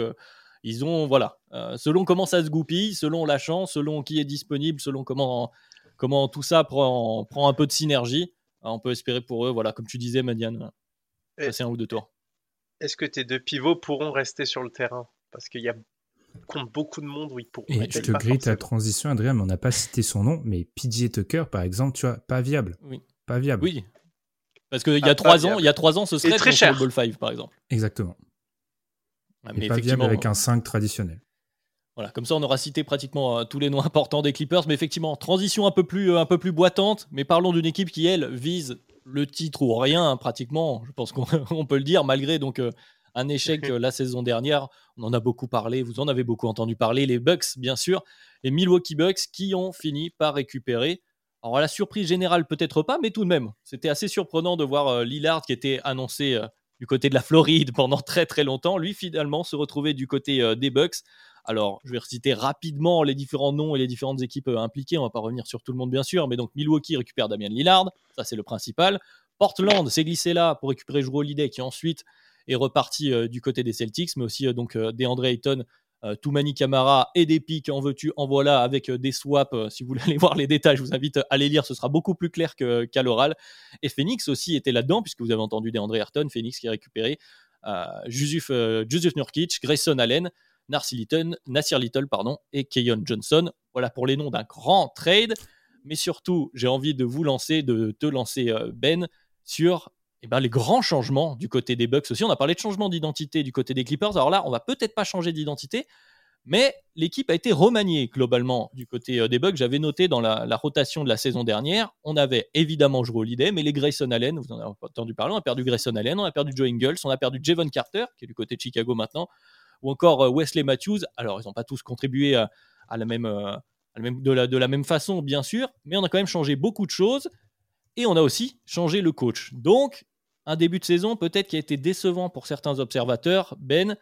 ils ont, voilà, selon comment ça se goupille, selon la chance, selon qui est disponible, selon comment, comment tout ça prend, prend un peu de synergie, on peut espérer pour eux, voilà, comme tu disais, Madiane, passer un ou deux tours. est-ce que tes deux pivots pourront rester sur le terrain? Parce qu'il y a compte beaucoup de monde ils pourront. Et je te grille ta transition, Adrien, mais on n'a pas cité son nom, mais PJ Tucker, par exemple, tu vois, pas viable. Oui. Pas viable. Oui. Parce qu'il y a ah, trois ans, il y a trois ans, ce serait très cher. le Ball 5, par exemple. Exactement. mais pas viable avec un 5 traditionnel. Voilà, comme ça on aura cité pratiquement euh, tous les noms importants des Clippers, mais effectivement, transition un peu plus, euh, un peu plus boitante, mais parlons d'une équipe qui, elle, vise le titre ou rien, hein, pratiquement, je pense qu'on [LAUGHS] peut le dire, malgré donc euh, un échec [LAUGHS] la saison dernière. On en a beaucoup parlé, vous en avez beaucoup entendu parler, les Bucks, bien sûr, les Milwaukee Bucks qui ont fini par récupérer. Alors, la surprise générale, peut-être pas, mais tout de même, c'était assez surprenant de voir Lillard qui était annoncé du côté de la Floride [LAUGHS] pendant très très longtemps, lui finalement se retrouver du côté des Bucks alors, je vais reciter rapidement les différents noms et les différentes équipes euh, impliquées. On va pas revenir sur tout le monde, bien sûr, mais donc Milwaukee récupère Damien Lillard, ça c'est le principal. Portland s'est glissé là pour récupérer Drew Holiday, qui ensuite est reparti euh, du côté des Celtics, mais aussi euh, donc DeAndre Ayton, Toumani Camara et des pics en veux-tu, en voilà, avec des swaps. si vous voulez [LAUGHS] aller voir les détails, je vous invite à les lire, ce sera beaucoup plus clair qu'à l'oral. Et Phoenix aussi était là-dedans, puisque vous avez entendu DeAndre Ayton, Phoenix qui a récupéré Jusuf, Nurkic, Grayson Allen. Nasir Little, Little pardon, et Keyon Johnson. Voilà pour les noms d'un grand trade. Mais surtout, j'ai envie de vous lancer, de te lancer, euh, Ben, sur eh ben, les grands changements du côté des Bucks aussi. On a parlé de changement d'identité du côté des Clippers. Alors là, on va peut-être pas changer d'identité, mais l'équipe a été remaniée globalement du côté euh, des Bucks. J'avais noté dans la, rotation de la saison dernière, on avait évidemment joué Holiday, mais les Grayson Allen, vous en avez entendu parler, on a perdu Grayson Allen, on a perdu Joe Ingles, on a perdu Javon Carter, qui est du côté de Chicago maintenant ou encore euh, Wesley Matthews. Alors, ils n'ont pas tous contribué à, la même, euh, de, la, de la même façon, bien sûr, mais on a quand même changé beaucoup de choses et on a aussi changé le coach. Donc, un début de saison peut-être qui a été décevant pour certains observateurs, Ben,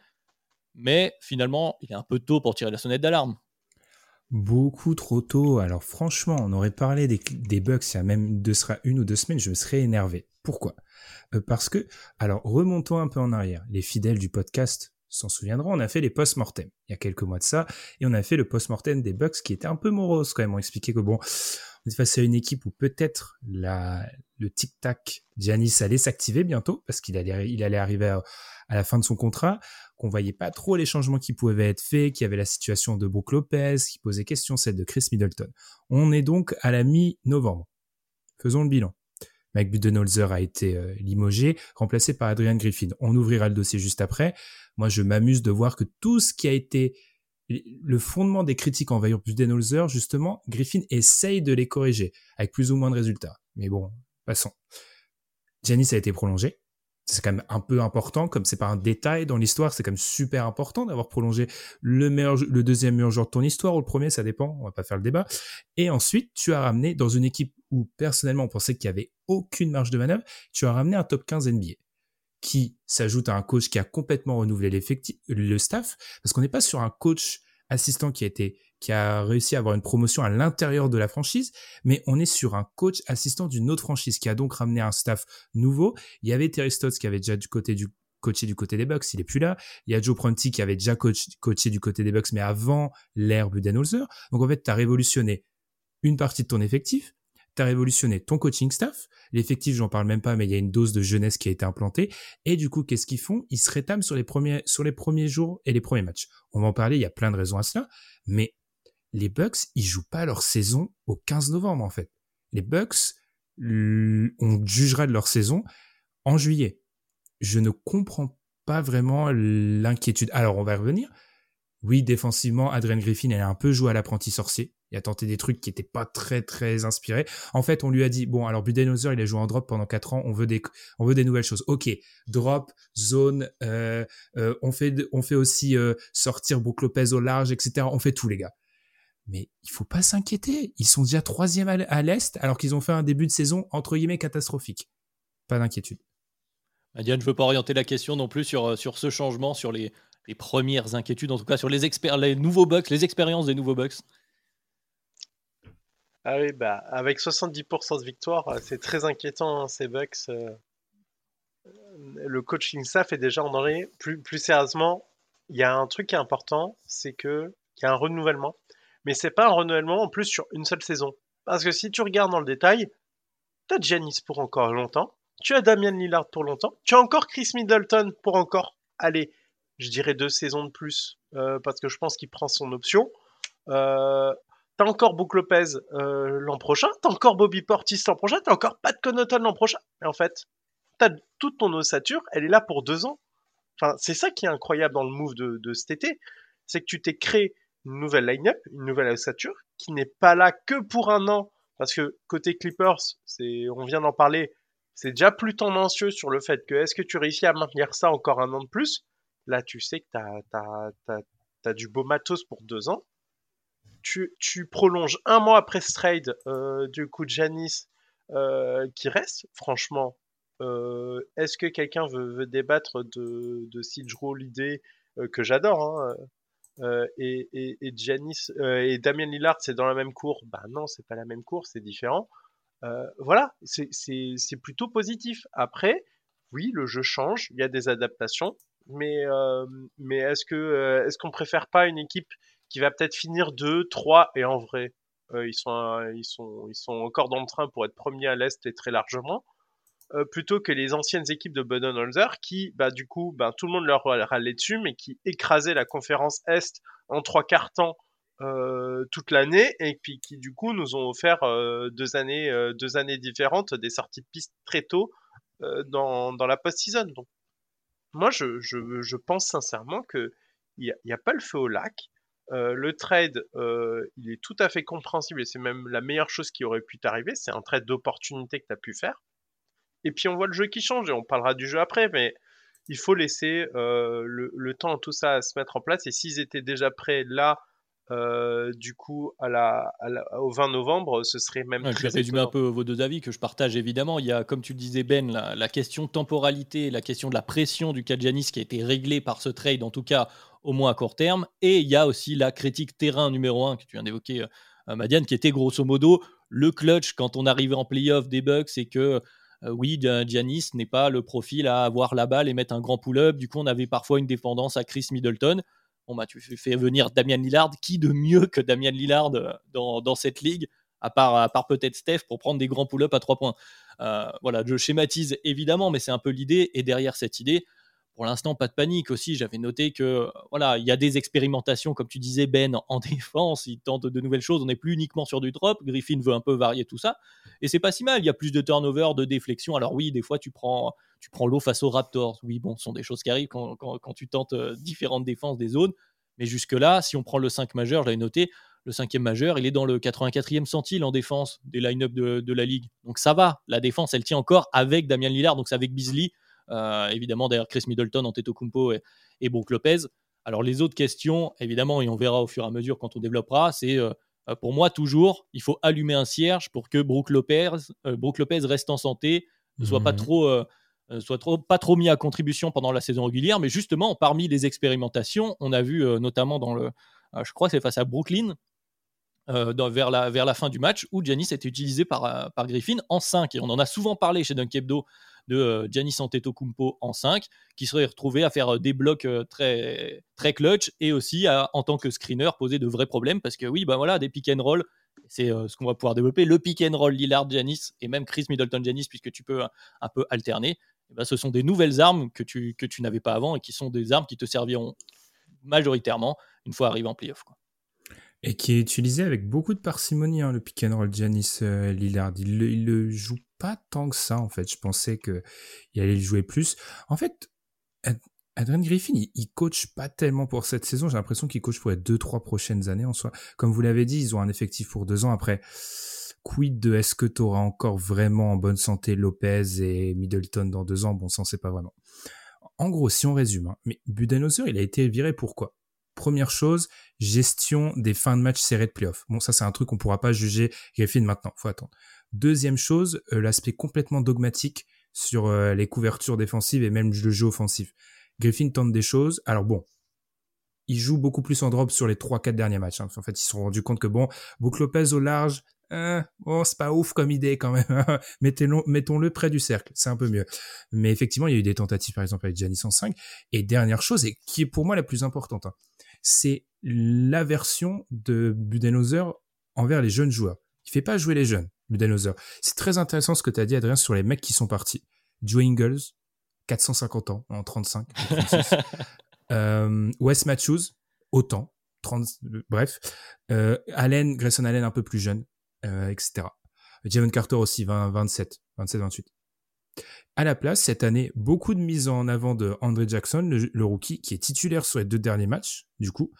mais finalement, il est un peu tôt pour tirer la sonnette d'alarme. Beaucoup trop tôt. Alors franchement, on aurait parlé des, des Bucks il y a même de sera une ou deux semaines, je me serais énervé. Pourquoi? Euh, Parce que, alors remontons un peu en arrière. Les fidèles du podcast s'en souviendront, on a fait les post-mortem il y a quelques mois de ça, et on a fait le post-mortem des Bucks qui était un peu morose quand même. On expliquait que bon, on est face à une équipe où peut-être le tic-tac Giannis allait s'activer bientôt, parce qu'il allait, il allait arriver à, la fin de son contrat, qu'on voyait pas trop les changements qui pouvaient être faits, qu'il y avait la situation de Brook Lopez, qui posait question, celle de Chris Middleton. On est donc à la mi-novembre. Faisons le bilan. Mike Budenholzer a été euh, limogé, remplacé par Adrian Griffin. On ouvrira le dossier juste après. Moi, je m'amuse de voir que tout ce qui a été le fondement des critiques envers Budenholzer, justement, Griffin essaye de les corriger, avec plus ou moins de résultats. Mais bon, passons. Janis a été prolongé c'est quand même un peu important, comme c'est pas un détail dans l'histoire, c'est quand même super important d'avoir prolongé le deuxième meilleur joueur de ton histoire ou le premier, ça dépend, on va pas faire le débat. Et ensuite, tu as ramené dans une équipe où personnellement on pensait qu'il y avait aucune marge de manœuvre, tu as ramené un top 15 NBA qui s'ajoute à un coach qui a complètement renouvelé l'effectif, le staff, parce qu'on n'est pas sur un coach assistant qui a été qui a réussi à avoir une promotion à l'intérieur de la franchise, mais on est sur un coach assistant d'une autre franchise qui a donc ramené un staff nouveau. Il y avait Terry Stotts qui avait déjà du côté du coaché du côté des Bucks, il est plus là. Il y a Joe Prunty qui avait déjà coach, coaché du côté des Bucks, mais avant l'ère Budenholzer. Donc en fait, tu as révolutionné une partie de ton effectif, tu as révolutionné ton coaching staff. L'effectif, j'en parle même pas, mais il y a une dose de jeunesse qui a été implantée. Et du coup, qu'est-ce qu'ils font? Ils se rétament sur les premiers sur les premiers jours et les premiers matchs. On va en parler, il y a plein de raisons à cela, mais les Bucks, ils jouent pas leur saison au 15 novembre en fait. Les Bucks, on jugera de leur saison en juillet. Je ne comprends pas vraiment l'inquiétude. Alors on va revenir. Oui, défensivement, Adrian Griffin, elle a un peu joué à l'apprenti sorcier. Il a tenté des trucs qui étaient pas très très inspirés. En fait, on lui a dit bon, alors Budenholzer, il a joué en drop pendant 4 ans. On veut des nouvelles choses. Ok, drop, zone. Euh, euh, on fait aussi euh, sortir Brook Lopez au large, etc. On fait tout les gars mais il faut pas s'inquiéter. Ils sont déjà troisième à l'Est alors qu'ils ont fait un début de saison entre guillemets catastrophique. Pas d'inquiétude. Diane, je veux pas orienter la question non plus sur, ce changement, sur les, les premières inquiétudes, en tout cas sur les, experts, les nouveaux bugs, les expériences des nouveaux bugs. Ah oui, bah, avec 70% de victoire, euh, c'est très inquiétant hein, ces Bucks. Euh. le coaching staff est déjà en danger. Plus, plus sérieusement, il y a un truc qui est important, c'est que qu'il y a un renouvellement mais c'est pas un renouvellement en plus sur une seule saison. Parce que si tu regardes dans le détail, tu as Giannis pour encore longtemps, tu as Damian Lillard pour longtemps, tu as encore Chris Middleton pour encore allez, je dirais deux saisons de plus, parce que je pense qu'il prend son option. T'as encore Book Lopez l'an prochain, t'as encore Bobby Portis l'an prochain, t'as encore Pat Connaughton l'an prochain. Et en fait, t'as toute ton ossature, elle est là pour deux ans. Enfin, c'est ça qui est incroyable dans le move de, cet été, c'est que tu t'es créé une nouvelle line-up, une nouvelle ossature, qui n'est pas là que pour un an, parce que côté Clippers, c'est, on vient d'en parler, c'est déjà plus tendancieux sur le fait que est-ce que tu réussis à maintenir ça encore un an de plus? Là, tu sais que tu as, du beau matos pour deux ans. Tu, prolonges un mois après ce trade euh, du coup Janis euh, qui reste. Franchement, euh, est-ce que quelqu'un veut, débattre de, de Sidro l'idée que j'adore hein, et, et, et, Damien Lillard, c'est dans la même cour? Bah non, c'est pas la même cour, c'est différent. voilà, c'est plutôt positif. Après, oui, le jeu change, il y a des adaptations, mais, est-ce qu'on préfère pas une équipe qui va peut-être finir 2, 3 et en vrai, ils, sont, ils, sont, ils sont encore dans le train pour être premiers à l'Est et très largement euh, plutôt que les anciennes équipes de Budenholzer qui, bah, du coup, bah, tout le monde leur râlait dessus, mais qui écrasaient la conférence Est en trois quarts temps euh, toute l'année et puis qui, du coup, nous ont offert euh, deux, années, deux années différentes, des sorties de piste très tôt dans, dans la post-season. Donc, moi, je, je, pense sincèrement que il n'y a, pas le feu au lac. Le trade, il est tout à fait compréhensible et c'est même la meilleure chose qui aurait pu t'arriver. C'est un trade d'opportunité que tu as pu faire. Et puis on voit le jeu qui change et on parlera du jeu après, mais il faut laisser euh, le, temps tout ça à se mettre en place. Et s'ils étaient déjà prêts là, euh, du coup, à la, au 20 novembre, ce serait même. je vais résumer un peu vos deux avis que je partage évidemment. Il y a, comme tu le disais, Ben, la, la question temporalité, la question de la pression du Kajanis qui a été réglée par ce trade, en tout cas au moins à court terme. Et il y a aussi la critique terrain numéro 1 que tu viens d'évoquer, euh, Madiane, qui était grosso modo le clutch quand on arrivait en playoff des Bucks et que euh, oui, Giannis n'est pas le profil à avoir la balle et mettre un grand pull-up. Du coup, on avait parfois une dépendance à Chris Middleton. Bon, bah, tu fais venir Damian Lillard. Qui de mieux que Damian Lillard euh, dans, cette ligue, à part, à part peut-être Steph, pour prendre des grands pull-ups à trois points? Euh, Voilà, je schématise évidemment, mais c'est un peu l'idée. Et derrière cette idée, pour l'instant, pas de panique aussi. J'avais noté que voilà, il y a des expérimentations, comme tu disais, Ben, en [LAUGHS] défense. Il tente de nouvelles choses. On n'est plus uniquement sur du drop. Griffin veut un peu varier tout ça. Et c'est pas si mal. Il y a plus de turnover, de déflexion. Alors oui, des fois, tu prends, tu prends l'eau face aux Raptors. Oui, bon, ce sont des choses qui arrivent quand, quand, tu tentes euh, différentes défenses des zones. Mais jusque-là, si on prend le 5 majeur, j'avais noté, le cinquième majeur, il est dans le 84e centile en défense des line-up de, de, la ligue. Donc ça va. La défense, elle tient encore avec Damien Lillard. Donc c'est avec Beasley évidemment, derrière Chris Middleton, Antetokounmpo et, et Brook Lopez. Alors, les autres questions, évidemment, et on verra au fur et à mesure quand on développera, c'est euh, euh, pour moi toujours, il faut allumer un cierge pour que Brook Lopez, Lopez reste en santé, ne soit pas mhm. trop soit trop, pas trop mis à contribution pendant la saison régulière, mais justement, parmi les expérimentations, on a vu notamment dans le, je crois c'est face à Brooklyn, vers, la, vers la fin du match, où Giannis était utilisé par, par Griffin en 5. Et on en a souvent parlé chez Dunk Hebdo de euh, Giannis Antetokounmpo en 5, qui serait retrouvé à faire euh, des blocs euh, très, très clutch et aussi à, en tant que screener poser de vrais problèmes parce que oui, ben voilà, des pick and roll, c'est ce qu'on va pouvoir développer. Le pick and roll Lillard Giannis et même Chris Middleton Giannis, puisque tu peux un, peu alterner. Eh ben, ce sont des nouvelles armes que tu, que tu n'avais pas avant et qui sont des armes qui te serviront majoritairement une fois arrivé en playoff. Quoi. Et qui est utilisé avec beaucoup de parcimonie, hein, le pick and roll Giannis Lillard. Il il le joue pas tant que ça en fait. Je pensais que il allait jouer plus. En fait, Adrian Griffin, il, coach pas tellement pour cette saison. J'ai l'impression qu'il coach pour les deux trois prochaines années en soi. Comme vous l'avez dit, ils ont un effectif pour deux ans. Après, quid de est-ce que tu auras encore vraiment en bonne santé Lopez et Middleton dans deux ans? Bon, ça on sait pas vraiment. En gros, si on résume, hein, mais Budenholzer, il a été viré pourquoi Première chose, gestion des fins de match serrées de playoff. Bon, ça c'est un truc qu'on pourra pas juger Griffin maintenant, faut attendre. Deuxième chose, euh, l'aspect complètement dogmatique sur euh, les couvertures défensives et même le jeu offensif. Griffin tente des choses. Alors bon, il joue beaucoup plus en drop sur les 3-4 derniers matchs. Hein. En fait, ils se sont rendus compte que bon, Book Lopez au large, hein, bon, c'est pas ouf comme idée quand même. [LAUGHS] Mettons-le près du cercle, c'est un peu mieux. Mais effectivement, il y a eu des tentatives, par exemple, avec Giannis en 5. Et dernière chose, et qui est pour moi la plus importante, hein, c'est l'aversion de Budenholzer envers les jeunes joueurs. Il fait pas jouer les jeunes. C'est très intéressant ce que tu as dit, Adrien, sur les mecs qui sont partis. Joe Ingles, 450 ans en 35. [LAUGHS] Wes Matthews, autant. 30, bref. Allen, Grayson Allen un peu plus jeune, etc. Javon Carter aussi, 20, 27, 27, 28. À la place, cette année, beaucoup de mise en avant de Andre Jackson, le, rookie, qui est titulaire sur les deux derniers matchs, du coup.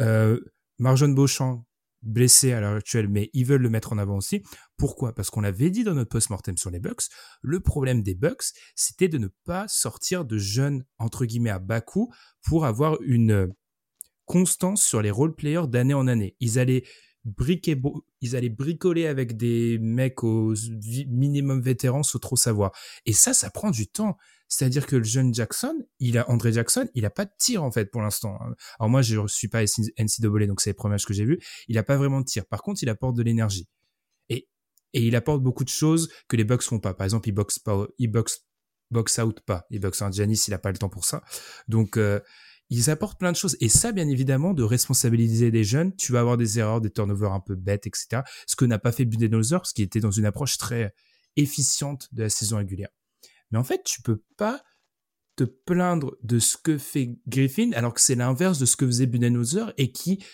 Euh, Marjon Beauchamp, blessé à l'heure actuelle, mais ils veulent le mettre en avant aussi. Pourquoi? Parce qu'on l'avait dit dans notre post-mortem sur les Bucks, le problème des Bucks, c'était de ne pas sortir de jeunes, entre guillemets, à bas coût pour avoir une constance sur les role-players d'année en année. Ils allaient ils allaient bricoler avec des mecs au minimum vétérans sans trop savoir. Et ça, ça prend du temps. C'est-à-dire que le jeune Jackson, il a André Jackson, il a pas de tir en fait pour l'instant. Alors moi, je suis pas NCAA, donc c'est les premiers que j'ai vus. Il a pas vraiment de tir. Par contre, il apporte de l'énergie. Et et il apporte beaucoup de choses que les Bucks font pas. Par exemple, il boxe pas, il boxe box out pas. Il boxe un Giannis, il a pas le temps pour ça. Donc euh, ils apportent plein de choses. Et ça, bien évidemment, de responsabiliser les jeunes, tu vas avoir des erreurs, des turnovers un peu bêtes, etc. Ce que n'a pas fait Budenholzer, parce qu'il était dans une approche très efficiente de la saison régulière. Mais en fait, tu peux pas te plaindre de ce que fait Griffin, alors que c'est l'inverse de ce que faisait Budenholzer et qui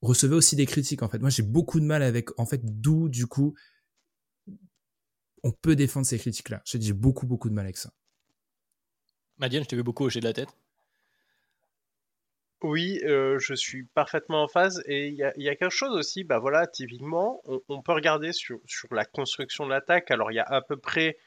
recevait aussi des critiques, en fait. Moi, j'ai beaucoup de mal avec, en fait, d'où, du coup, on peut défendre ces critiques-là. J'ai beaucoup, beaucoup de mal avec ça. Madiane, je t'ai vu beaucoup hocher de la tête. Oui, euh, je suis parfaitement en phase. Et il y a, quelque chose aussi, bah voilà, typiquement, on, peut regarder sur, sur la construction de l'attaque. Alors, il y a à peu près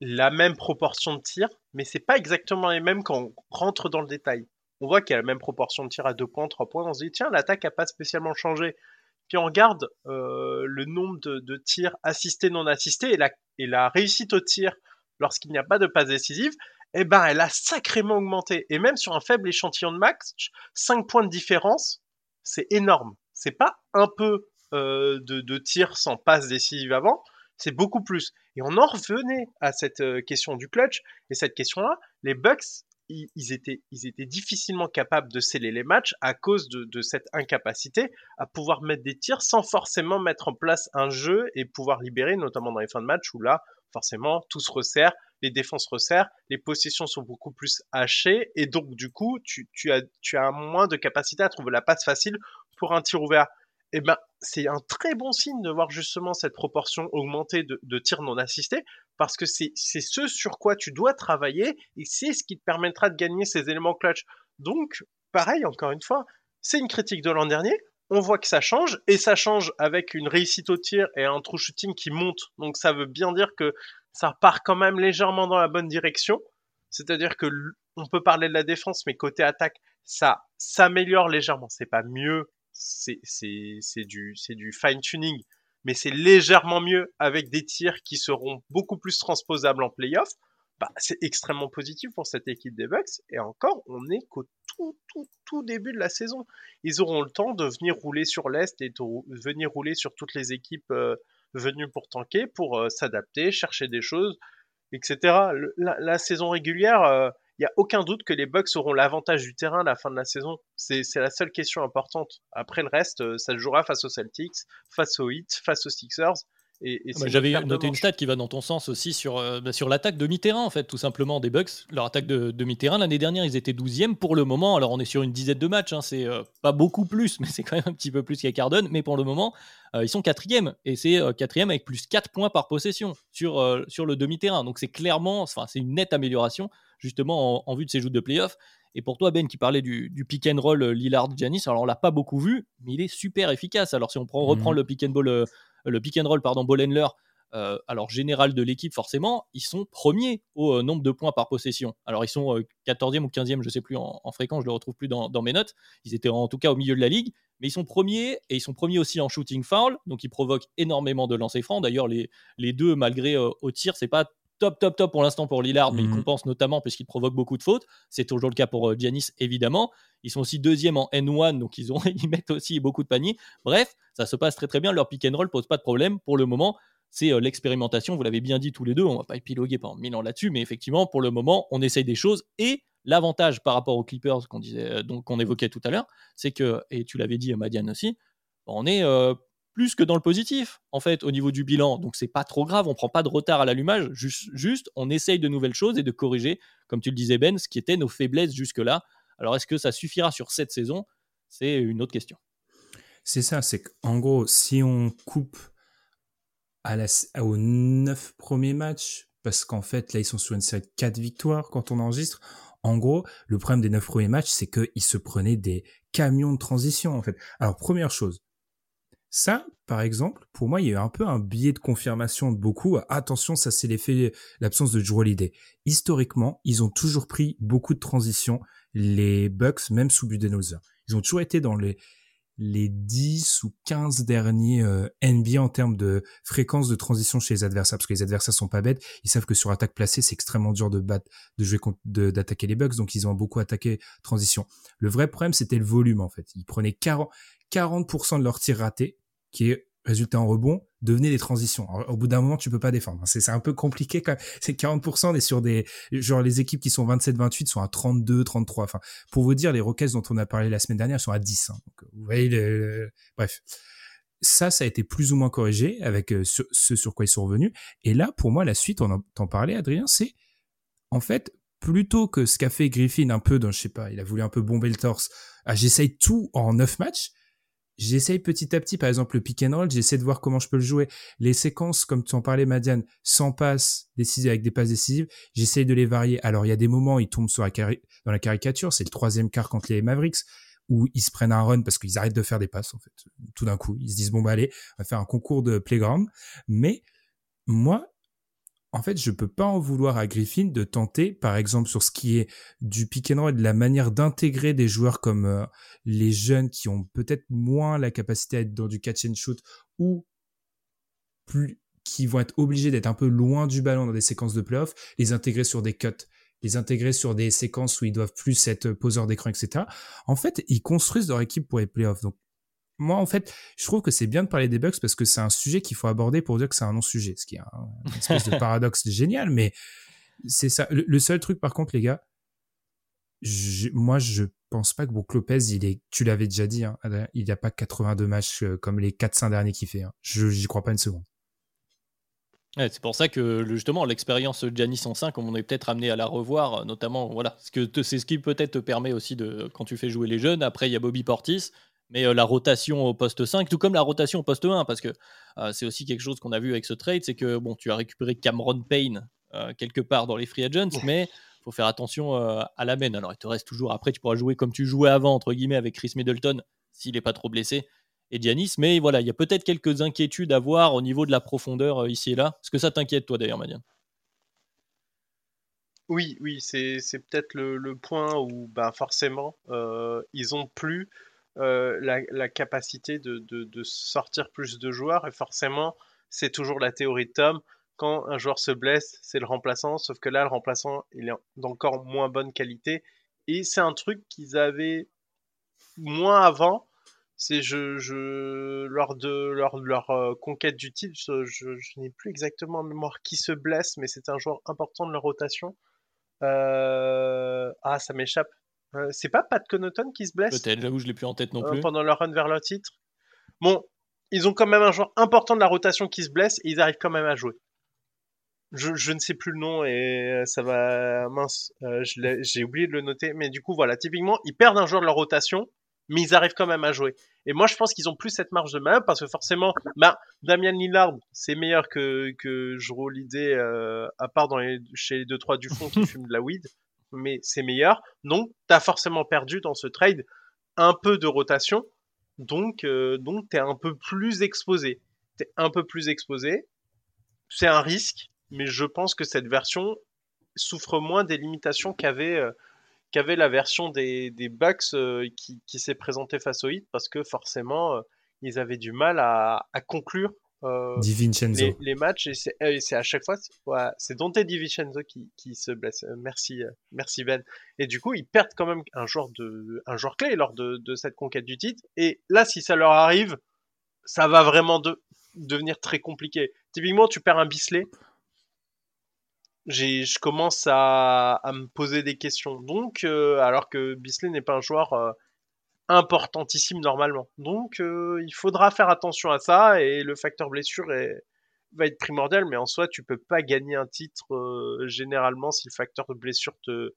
la même proportion de tirs, mais c'est pas exactement les mêmes quand on rentre dans le détail. On voit qu'il y a la même proportion de tirs à 2 points, 3 points. On se dit, tiens, l'attaque a pas spécialement changé. Puis on regarde euh, le nombre de, tirs assistés, non assistés, et la, réussite au tir lorsqu'il n'y a pas de passe décisive eh ben, elle a sacrément augmenté. Et même sur un faible échantillon de max, 5 points de différence, c'est énorme. C'est pas un peu euh, de, de tir sans passe décisive avant, c'est beaucoup plus. Et on en revenait à cette euh, question du clutch. Et cette question-là, les Bucks, ils, étaient, ils étaient difficilement capables de sceller les matchs à cause de, de, cette incapacité à pouvoir mettre des tirs sans forcément mettre en place un jeu et pouvoir libérer, notamment dans les fins de match où là, forcément, tout se resserre, les défenses resserrent, les positions sont beaucoup plus hachées, et donc du coup, tu, as, tu as moins de capacité à trouver la passe facile pour un tir ouvert. Et eh ben, c'est un très bon signe de voir justement cette proportion augmenter de, tirs non assistés, parce que c'est ce sur quoi tu dois travailler, et c'est ce qui te permettra de gagner ces éléments clutch. Donc, pareil, encore une fois, c'est une critique de l'an dernier, on voit que ça change, et ça change avec une réussite au tir et un true shooting qui monte. Donc ça veut bien dire que ça part quand même légèrement dans la bonne direction. C'est-à-dire que on peut parler de la défense, mais côté attaque, ça s'améliore légèrement. C'est pas mieux, c'est du, fine-tuning, mais c'est légèrement mieux avec des tirs qui seront beaucoup plus transposables en playoff. Bah, c'est extrêmement positif pour cette équipe des Bucks. Et encore, on n'est qu'au tout, début de la saison. Ils auront le temps de venir rouler sur l'Est et de venir rouler sur toutes les équipes euh, venu pour tanker, pour euh, s'adapter, chercher des choses, etc. la, saison régulière, il n'y a aucun doute que les Bucks auront l'avantage du terrain à la fin de la saison. C'est la seule question importante. Après le reste, euh, ça se jouera face aux Celtics, face aux Heat, face aux Sixers. Ah bah, j'avais noté une stat qui va dans ton sens aussi sur, euh, bah, sur l'attaque demi-terrain, en fait, tout simplement, des Bucks. Leur attaque de demi-terrain, l'année dernière, ils étaient 12e pour le moment. Alors, on est sur une dizaine de matchs, hein, c'est euh, pas beaucoup plus, [LAUGHS] mais c'est quand même un petit peu plus qu'à Cardone. Mais pour le moment, euh, ils sont quatrième, et c'est quatrième avec plus 4 points par possession sur, sur le demi-terrain. Donc, c'est clairement, enfin, c'est une nette amélioration, justement, en, vue de ces joutes de playoffs. Et pour toi, Ben, qui parlait du, pick and roll Lillard-Janis, alors on l'a pas beaucoup vu, mais il est super efficace. Alors, si on prend, reprend mhm. le pick and roll le pick and roll, pardon, Bollenler, euh, alors général de l'équipe forcément, ils sont premiers au euh, nombre de points par possession. Alors ils sont 14e euh, ou 15e, je sais plus en, fréquence, je le retrouve plus dans, mes notes. Ils étaient en tout cas au milieu de la ligue, mais ils sont premiers et ils sont premiers aussi en shooting foul, donc ils provoquent énormément de lancers francs. D'ailleurs les, les deux, malgré au tir, c'est pas top, top, top pour l'instant pour Lillard, mais il mhm. compense notamment puisqu'il provoque beaucoup de fautes. C'est toujours le cas pour Giannis, évidemment. Ils sont aussi deuxième en N1, donc ils, ont, [LAUGHS] ils mettent aussi beaucoup de paniers. Bref, ça se passe très très bien. Leur pick and roll pose pas de problème pour le moment. C'est euh, l'expérimentation, vous l'avez bien dit tous les deux, on va pas épiloguer pendant mille ans là-dessus, mais effectivement, pour le moment, on essaye des choses. Et l'avantage par rapport aux Clippers qu'on disait, euh, donc qu'on évoquait tout à l'heure, c'est que, et tu l'avais dit, Madiane aussi, on est euh, plus que dans le positif, en fait, au niveau du bilan. Donc, c'est pas trop grave, on prend pas de retard à l'allumage, juste, on essaye de nouvelles choses et de corriger, comme tu le disais, Ben, ce qui était nos faiblesses jusque-là. Alors, est-ce que ça suffira sur cette saison? C'est une autre question. C'est ça, c'est qu'en gros, si on coupe à la, aux neuf premiers matchs, parce qu'en fait, là, ils sont sur une série de quatre victoires quand on enregistre, en gros, le problème des neuf premiers matchs, c'est qu'ils se prenaient des camions de transition, en fait. Alors, première chose, ça, par exemple, pour moi, il y a eu un peu un biais de confirmation de beaucoup. Attention, ça c'est l'effet, l'absence de Drew Holiday. Historiquement, ils ont toujours pris beaucoup de transitions, les Bucks, même sous Budenholzer. Ils ont toujours été dans les, les 10 ou 15 derniers euh, NBA en termes de fréquence de transition chez les adversaires, parce que les adversaires sont pas bêtes, ils savent que sur attaque placée, c'est extrêmement dur de battre, de jouer contre, d'attaquer les Bucks, donc ils ont beaucoup attaqué transition. Le vrai problème, c'était le volume, en fait. Ils prenaient 40, 40% de leurs tirs ratés, qui est résultat en rebond, devenait des transitions. au bout d'un moment, tu peux pas défendre. C'est un peu compliqué quand. C'est 40%, on est sur des, genre les équipes qui sont 27-28 sont à 32, 33. Enfin, pour vous dire, les Rockets dont on a parlé la semaine dernière sont à 10. Hein. Vous voyez, le... bref. Ça, ça a été plus ou moins corrigé avec euh, ce, sur quoi ils sont revenus. Et là, pour moi, la suite, on en parlait, Adrien, c'est, en fait, plutôt que ce qu'a fait Griffin un peu dans, je sais pas, il a voulu un peu bomber le torse, ah, j'essaye tout en 9 matchs, J'essaye petit à petit, par exemple, le pick and roll, j'essaie de voir comment je peux le jouer. Les séquences, comme tu en parlais, Madiane, sans passes décisives avec des passes décisives, j'essaye de les varier. Alors, il y a des moments, ils tombent sur dans la caricature, c'est le troisième quart contre les Mavericks, où ils se prennent un run parce qu'ils arrêtent de faire des passes, en fait. Tout d'un coup, ils se disent, bon, bah, allez, on va faire un concours de playground. Mais, moi, en fait, je peux pas en vouloir à Griffin de tenter, par exemple, sur ce qui est du pick and roll, de la manière d'intégrer des joueurs comme euh, les jeunes qui ont peut-être moins la capacité à être dans du catch and shoot ou plus, qui vont être obligés d'être un peu loin du ballon dans des séquences de playoff, les intégrer sur des cuts, les intégrer sur des séquences où ils doivent plus être poseurs d'écran, etc. En fait, ils construisent leur équipe pour les playoffs. Donc, moi, en fait, je trouve que c'est bien de parler des bugs parce que c'est un sujet qu'il faut aborder pour dire que c'est un non-sujet, ce qui est un, une espèce de [LAUGHS] paradoxe génial, mais c'est ça. Le, seul truc, par contre, les gars, moi, je pense pas que Brook Lopez, il est, tu l'avais déjà dit, hein, il n'y a pas 82 matchs euh, comme les 4-5 derniers qu'il fait. Hein. Je j'y crois pas une seconde. c'est pour ça que justement l'expérience Giannis en 5, on est peut-être amené à la revoir, notamment voilà, c'est ce qui peut-être te permet aussi de quand tu fais jouer les jeunes. Après il y a Bobby Portis, mais euh, la rotation au poste 5, tout comme la rotation au poste 1, parce que euh, c'est aussi quelque chose qu'on a vu avec ce trade, c'est que bon, tu as récupéré Cameron Payne euh, quelque part dans les free agents, mais il faut faire attention à la main. Alors il te reste toujours, après tu pourras jouer comme tu jouais avant, entre guillemets, avec Chris Middleton, s'il n'est pas trop blessé, et Giannis, mais voilà, il y a peut-être quelques inquiétudes à voir au niveau de la profondeur ici et là. Est-ce que ça t'inquiète toi d'ailleurs, Madiane? Oui, oui, c'est peut-être le, point où bah, forcément ils ont plus euh, la, capacité de, sortir plus de joueurs. Et forcément, c'est toujours la théorie de Tom. Quand un joueur se blesse, c'est le remplaçant. Sauf que là, le remplaçant, il est d'encore moins bonne qualité. Et c'est un truc qu'ils avaient moins avant. C'est je, je, lors de leur, leur conquête du titre, je, n'ai plus exactement en mémoire qui se blesse, mais c'est un joueur important de leur rotation. Euh, ah, ça m'échappe. Euh, c'est pas Pat Connaughton qui se blesse Peut-être, j'avoue, je l'ai plus en tête non euh, plus. pendant leur run vers le titre. Bon, ils ont quand même un joueur important de la rotation qui se blesse et ils arrivent quand même à jouer. Je, ne sais plus le nom et euh, ça va. Mince, j'ai oublié de le noter. Mais du coup, voilà, typiquement, ils perdent un joueur de leur rotation, mais ils arrivent quand même à jouer. Et moi, je pense qu'ils ont plus cette marge de manœuvre parce que forcément, bah, Damien Lillard, c'est meilleur que, que Jero l'idée, à part dans les, chez les 2-3 du fond qui [LAUGHS] fument de la weed mais c'est meilleur. Donc, tu as forcément perdu dans ce trade un peu de rotation. Donc, euh, donc tu es un peu plus exposé. Tu es un peu plus exposé. C'est un risque, mais je pense que cette version souffre moins des limitations qu'avait euh, la version des, des Bucks euh, qui, qui s'est présentée face au Heat parce que forcément, ils avaient du mal à, à conclure euh, les, matchs euh, et c'est à chaque fois c'est Dante DiVincenzo qui, qui se blesse. Euh, merci merci Ben. Et du coup ils perdent quand même un joueur de un joueur clé lors de, de cette conquête du titre. Et là si ça leur arrive ça va vraiment de, devenir très compliqué. Typiquement tu perds un Bisley. Je commence à, à, me poser des questions. Donc alors que Bisley n'est pas un joueur importantissime normalement. Donc euh, il faudra faire attention à ça et le facteur blessure est, va être primordial, mais en soi tu peux pas gagner un titre euh, généralement si le facteur de blessure te,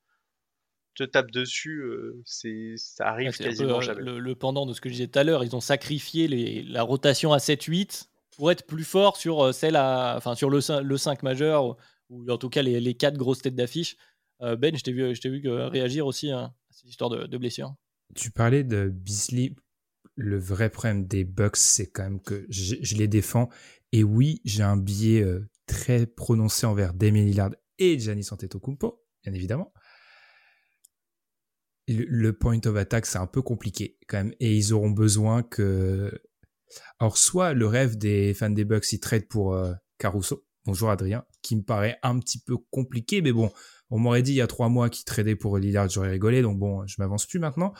te tape dessus, euh, c'est ça arrive quasiment jamais. Le, pendant de ce que je disais tout à l'heure, ils ont sacrifié les, la rotation à 7-8 pour être plus fort sur celle à, enfin sur le, le 5 majeur ou en tout cas les, les 4 grosses têtes d'affiche. ben, je t'ai vu, je vu réagir aussi hein, à cette histoire de, de blessure. Tu parlais de Beasley. Le vrai problème des Bucks, c'est quand même que je, les défends. Et oui, j'ai un biais euh, très prononcé envers Damien Lillard et Giannis Antetokounmpo, bien évidemment. Le, point of attack, c'est un peu compliqué quand même. Et ils auront besoin que... Alors, soit le rêve des fans des Bucks, ils traitent pour euh, Caruso. Bonjour Adrien, qui me paraît un petit peu compliqué, mais bon, on m'aurait dit il y a trois mois qu'il tradait pour Lillard, j'aurais rigolé, donc bon, je m'avance plus maintenant.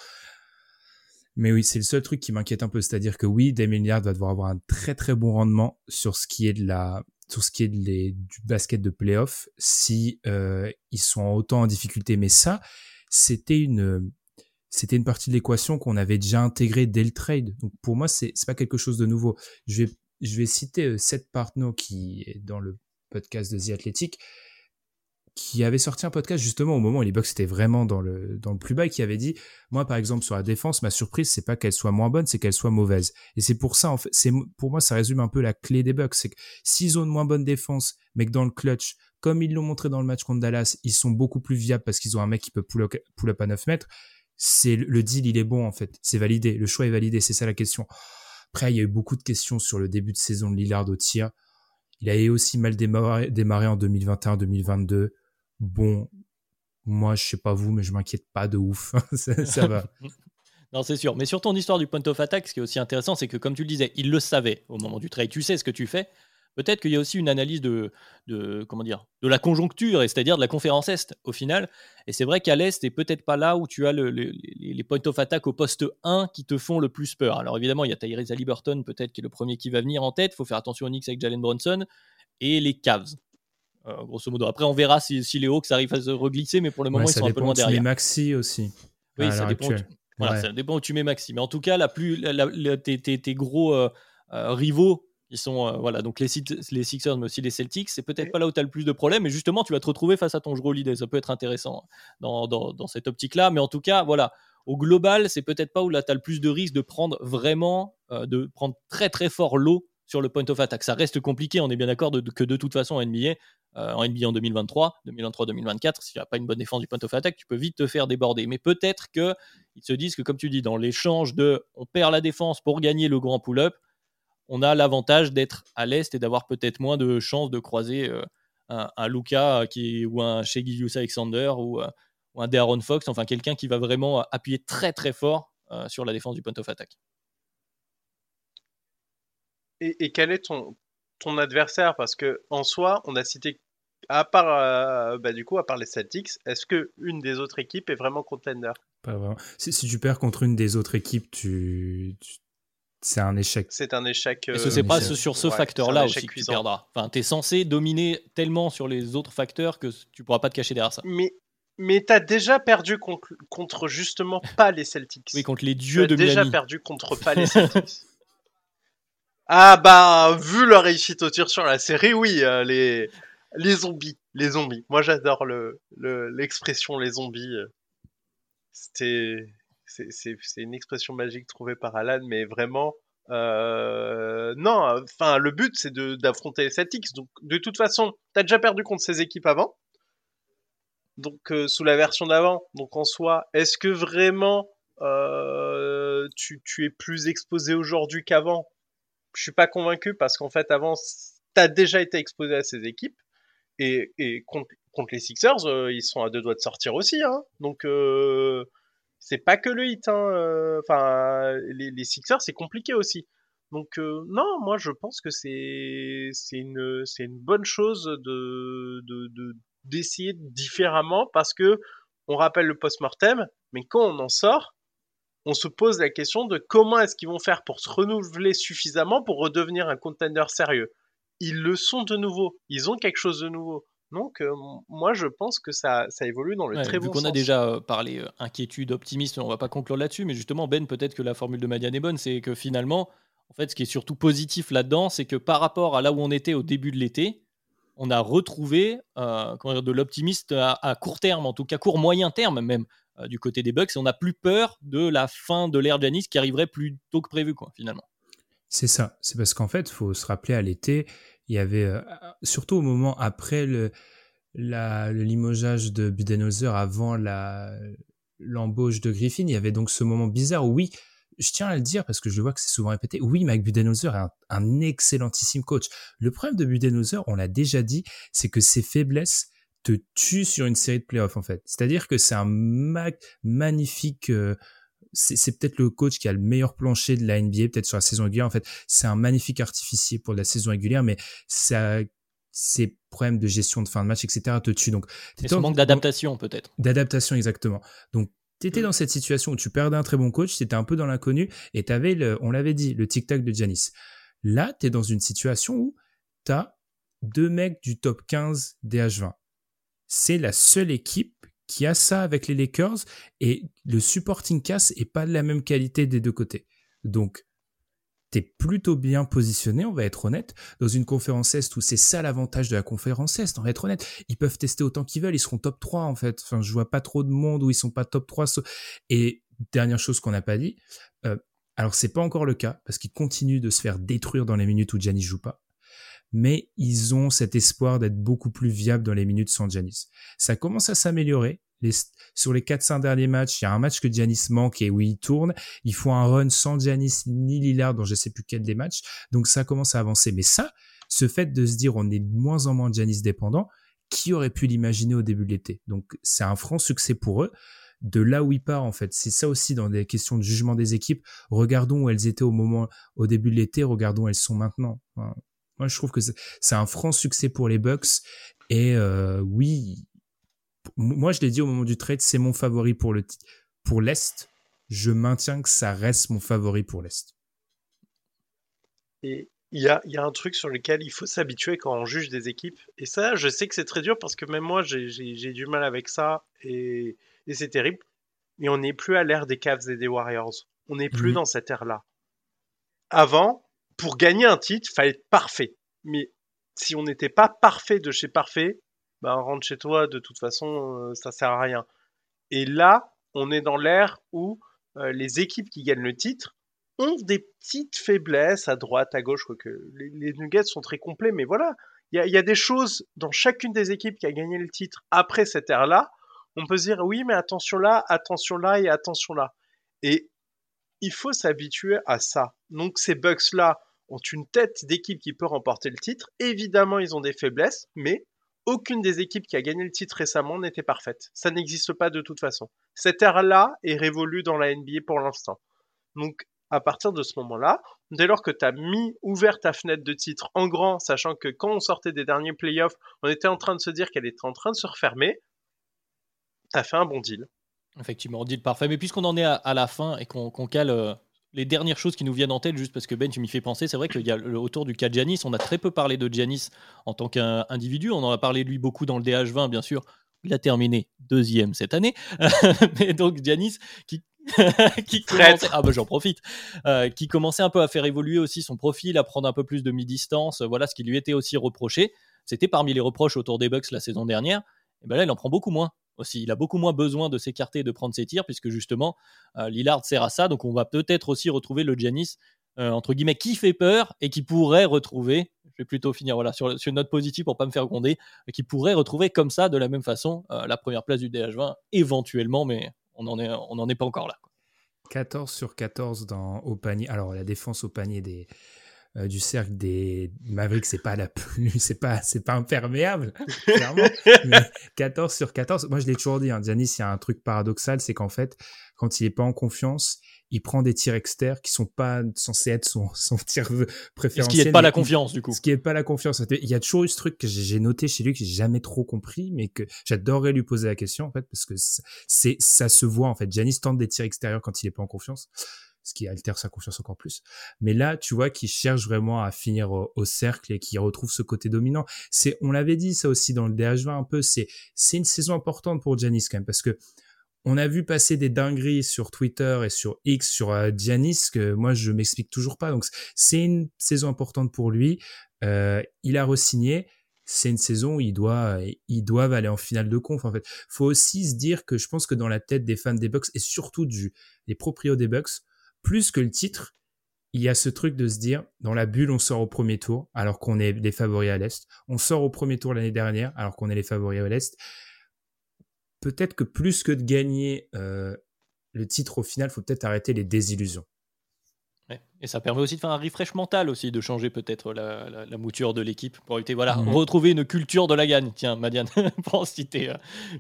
Mais oui, c'est le seul truc qui m'inquiète un peu, c'est-à-dire que oui, Damien Lillard va devoir avoir un très très bon rendement sur ce qui est de la, sur ce qui est de les, du basket de playoff si euh, ils sont autant en difficulté. Mais ça, c'était une, c'était une partie de l'équation qu'on avait déjà intégrée dès le trade. Donc pour moi, c'est c'est pas quelque chose de nouveau. Je vais je vais citer euh, Seth Partnow qui est dans le podcast de The Athletic qui avait sorti un podcast justement au moment où les Bucks étaient vraiment dans le dans le plus bas et qui avait dit moi par exemple sur la défense ma surprise c'est pas qu'elle soit moins bonne c'est qu'elle soit mauvaise. Et c'est pour ça en fait c'est pour moi ça résume un peu la clé des Bucks c'est que s'ils ont une moins bonne défense mais que dans le clutch comme ils l'ont montré dans le match contre Dallas ils sont beaucoup plus viables parce qu'ils ont un mec qui peut pull up, à 9 mètres c'est le deal il est bon en fait. C'est validé. Le choix est validé. C'est ça la question. Après il y a eu beaucoup de questions sur le début de saison de Lillard au tir. Il a aussi mal démarré, démarré en 2021-2022 bon, moi, je sais pas vous, mais je m'inquiète pas de ouf. [LAUGHS] ça, va. [LAUGHS] Non, c'est sûr. Mais sur ton histoire du point of attack, ce qui est aussi intéressant, c'est que comme tu le disais, il le savait au moment du trade. Tu sais ce que tu fais. Peut-être qu'il y a aussi une analyse de, de, comment dire, de la conjoncture, c'est-à-dire de la conférence Est au final. Et c'est vrai qu'à l'Est, et peut-être pas là où tu as le, les points of attack au poste 1 qui te font le plus peur. Alors évidemment, il y a Tyrese Halliburton, peut-être qui est le premier qui va venir en tête. Il faut faire attention aux Knicks avec Jalen Bronson. Et les Cavs. Euh, grosso modo. Après, on verra si, les Hawks arrivent à se reglisser, mais pour le moment, ils sont un peu loin derrière. Ça dépend Maxi aussi. Oui, ça dépend, où tu... voilà, ça dépend où tu mets Maxi. Mais en tout cas, la plus, tes, gros euh, euh, rivaux, ils sont voilà donc les, les Sixers, mais aussi les Celtics. C'est peut-être pas là où tu as le plus de problèmes, mais justement, tu vas te retrouver face à ton joueur leader. Ça peut être intéressant dans, dans, dans cette optique-là. Mais en tout cas, voilà. Au global, c'est peut-être pas où là tu as le plus de risque de prendre vraiment, de prendre très très fort l'eau sur le point of attack. Ça reste compliqué, on est bien d'accord que de toute façon en NBA, euh, en NBA en 2023, 2023-2024, si tu n'as pas une bonne défense du point of attack, tu peux vite te faire déborder. Mais peut-être qu'ils se disent que, comme tu dis, dans l'échange de on perd la défense pour gagner le grand pull-up, on a l'avantage d'être à l'est et d'avoir peut-être moins de chances de croiser euh, un, Luca qui, ou un Shea Alexander ou, euh, un De'Aaron Fox, enfin quelqu'un qui va vraiment appuyer très très fort sur la défense du point of attack. Et, quel est ton, ton adversaire? Parce que en soi, on a cité, à part, euh, bah, du coup, à part les Celtics, est-ce que une des autres équipes est vraiment contender? Pas vraiment. Si, si, tu perds contre une des autres équipes, tu, c'est un échec. C'est un échec. Euh, Est-ce que c'est pas sur ce facteur-là aussi que tu perdras Enfin, es censé dominer tellement sur les autres facteurs que tu pourras pas te cacher derrière ça. Mais mais t'as déjà perdu contre, contre, justement pas les Celtics. Oui, contre les dieux de Miami. déjà perdu contre pas les Celtics. [LAUGHS] Ah bah, vu leur réussite au tir sur la série, oui, euh, les, les zombies, les zombies. Moi j'adore le, l'expression les zombies. C'était, c'est, une expression magique trouvée par Alan, mais vraiment, euh, non, enfin le but c'est de, d'affronter les Celtics. Donc de toute façon, t'as déjà perdu contre ces équipes avant. Donc euh, sous la version d'avant. Donc en soi, est-ce que vraiment tu, tu es plus exposé aujourd'hui qu'avant? Je suis pas convaincu parce qu'en fait, avant, tu as déjà été exposé à ces équipes. Et, contre, les Sixers, euh, ils sont à deux doigts de sortir aussi. Hein. Donc, euh, c'est pas que le hit. Hein. Euh, enfin, les, Sixers, c'est compliqué aussi. Donc, euh, non, moi, je pense que c'est une, une bonne chose de d'essayer de, différemment parce que on rappelle le post-mortem, mais quand on en sort, on se pose la question de comment est-ce qu'ils vont faire pour se renouveler suffisamment pour redevenir un contender sérieux. Ils le sont de nouveau, ils ont quelque chose de nouveau. Donc, euh, moi, je pense que ça, ça évolue dans le très bon vu qu'on a déjà euh, parlé inquiétude, optimiste, on va pas conclure là-dessus, mais justement, Ben, peut-être que la formule de Madiane est bonne, c'est que finalement, en fait, ce qui est surtout positif là-dedans, c'est que par rapport à là où on était au début de l'été, on a retrouvé de l'optimiste à, court terme, en tout cas court moyen terme même, du côté des Bucks, et on n'a plus peur de la fin de l'ère Janis qui arriverait plus tôt que prévu, quoi, finalement. C'est ça. C'est parce qu'en fait, il faut se rappeler à l'été, il y avait, euh, surtout au moment après le, la, limogeage de Budenholzer, avant l'embauche de Griffin, il y avait donc ce moment bizarre où oui, je tiens à le dire parce que je vois que c'est souvent répété. Oui, Mike Budenholzer est un, excellentissime coach. Le problème de Budenholzer, on l'a déjà dit, c'est que ses faiblesses te tuent sur une série de playoffs en fait. C'est-à-dire que c'est un magnifique euh, c'est peut-être le coach qui a le meilleur plancher de la NBA, peut-être sur la saison régulière. En fait, c'est un magnifique artificier pour la saison régulière, mais ça, ces problèmes de gestion de fin de match, etc., te tuent. Donc, et ce manque d'adaptation, peut-être. D'adaptation, exactement. Donc, tu étais dans cette situation où tu perdais un très bon coach, tu étais un peu dans l'inconnu, et tu avais, le, on l'avait dit, le tic-tac de Janis. Là, tu es dans une situation où tu as deux mecs du top 15 des H20. C'est la seule équipe qui a ça avec les Lakers et le supporting cast est pas de la même qualité des deux côtés. Donc, t'es plutôt bien positionné, on va être honnête, dans une conférence Est où c'est ça l'avantage de la conférence Est, on va être honnête. Ils peuvent tester autant qu'ils veulent, ils seront top 3 en fait. Enfin, je vois pas trop de monde où ils sont pas top 3. Et dernière chose qu'on n'a pas dit, euh, alors c'est pas encore le cas parce qu'ils continuent de se faire détruire dans les minutes où Giannis joue pas mais ils ont cet espoir d'être beaucoup plus viables dans les minutes sans Giannis. Ça commence à s'améliorer. sur les 4-5 derniers matchs, il y a un match que Giannis manque et où il tourne. Il faut un run sans Giannis ni Lillard dans je sais plus quel des matchs. Donc ça commence à avancer. Mais ça, ce fait de se dire on est de moins en moins Giannis dépendant, qui aurait pu l'imaginer au début de l'été? Donc c'est un franc succès pour eux de là où il part en fait. C'est ça aussi dans des questions de jugement des équipes. Regardons où elles étaient au moment, au début de l'été, regardons où elles sont maintenant. Moi, je trouve que c'est un franc succès pour les Bucks. Et euh, oui, moi, je l'ai dit au moment du trade, c'est mon favori pour le pour l'Est. Je maintiens que ça reste mon favori pour l'Est. Et il y a, y a, un truc sur lequel il faut s'habituer quand on juge des équipes. Et ça, je sais que c'est très dur parce que même moi, j'ai du mal avec ça. Et, et c'est terrible. Mais on n'est plus à l'ère des Cavs et des Warriors. On n'est plus mmh dans cette ère-là. Avant, pour gagner un titre, il fallait être parfait. Mais si on n'était pas parfait de chez parfait, bah, rentre chez toi, de toute façon, euh, ça sert à rien. Et là, on est dans l'ère où euh, les équipes qui gagnent le titre ont des petites faiblesses à droite, à gauche, que les, Nuggets sont très complets, mais voilà, il y a, des choses dans chacune des équipes qui a gagné le titre après cette ère-là. On peut se dire oui, mais attention là, attention là et attention là. Et il faut s'habituer à ça. Donc ces bugs-là, ont une tête d'équipe qui peut remporter le titre. Évidemment, ils ont des faiblesses, mais aucune des équipes qui a gagné le titre récemment n'était parfaite. Ça n'existe pas de toute façon. Cette ère-là est révolue dans la NBA pour l'instant. Donc, à partir de ce moment-là, dès lors que tu as mis ouvert ta fenêtre de titre en grand, sachant que quand on sortait des derniers playoffs, on était en train de se dire qu'elle était en train de se refermer, tu as fait un bon deal. Effectivement, deal parfait. Mais puisqu'on en est à, la fin et qu'on cale euh, les dernières choses qui nous viennent en tête, juste parce que Ben, tu m'y fais penser, c'est vrai qu'il y a autour du cas de Giannis, on a très peu parlé de Giannis en tant qu'individu. On en a parlé de lui beaucoup dans le DH20, bien sûr. Il a terminé deuxième cette année. [LAUGHS] Mais donc, Giannis, qui, [LAUGHS] qui commençait, ah bah j'en profite, euh, qui commençait un peu à faire évoluer aussi son profil, à prendre un peu plus de mi-distance. Voilà ce qui lui était aussi reproché. C'était parmi les reproches autour des Bucks la saison dernière. Et ben là, il en prend beaucoup moins aussi. Il a beaucoup moins besoin de s'écarter et de prendre ses tirs, puisque justement, euh, Lillard sert à ça. Donc on va peut-être aussi retrouver le Giannis, euh, entre guillemets, qui fait peur et qui pourrait retrouver, je vais plutôt finir voilà, sur, sur une note positive pour pas me faire gronder, qui pourrait retrouver comme ça, de la même façon, euh, la première place du DH20, éventuellement, mais on n'en est, est pas encore là. 14 sur 14 dans, au panier. Alors la défense au panier des, euh, du cercle des Mavericks, c'est pas la plus, [LAUGHS] c'est pas, c'est pas imperméable, [LAUGHS] clairement. 14 sur 14, moi je l'ai toujours dit, hein, Giannis, il y a un truc paradoxal, c'est qu'en fait, quand il est pas en confiance, il prend des tirs externes qui sont pas censés être son, son tir préférentiel. Ce qui n'est pas la confiance, du coup? Ce qui est pas la confiance. Il y a toujours eu ce truc que j'ai noté chez lui que j'ai jamais trop compris, mais que j'adorerais lui poser la question, en fait, parce que c'est, ça se voit, en fait. Giannis tente des tirs extérieurs quand il est pas en confiance ce qui altère sa confiance encore plus. Mais là, tu vois qu'il cherche vraiment à finir au, cercle et qu'il retrouve ce côté dominant. C'est, on l'avait dit ça aussi dans le DH20 un peu, c'est, c'est une saison importante pour Giannis quand même parce que on a vu passer des dingueries sur Twitter et sur X sur euh, que moi je m'explique toujours pas. Donc c'est une saison importante pour lui. Euh, il a resigné c'est une saison où ils doivent, ils doivent aller en finale de conf. En fait, faut aussi se dire que je pense que dans la tête des fans des Bucks et surtout du des proprios des Bucks, plus que le titre, il y a ce truc de se dire dans la bulle, on sort au premier tour alors qu'on est les favoris à l'est. On sort au premier tour l'année dernière alors qu'on est les favoris à l'est. Peut-être que plus que de gagner euh, le titre au final, faut peut-être arrêter les désillusions. Et ça permet aussi de faire un refresh mental aussi, de changer peut-être la, mouture de l'équipe pour éviter, voilà, mhm. retrouver une culture de la gagne. Tiens, Madiane, [LAUGHS] pour citer euh,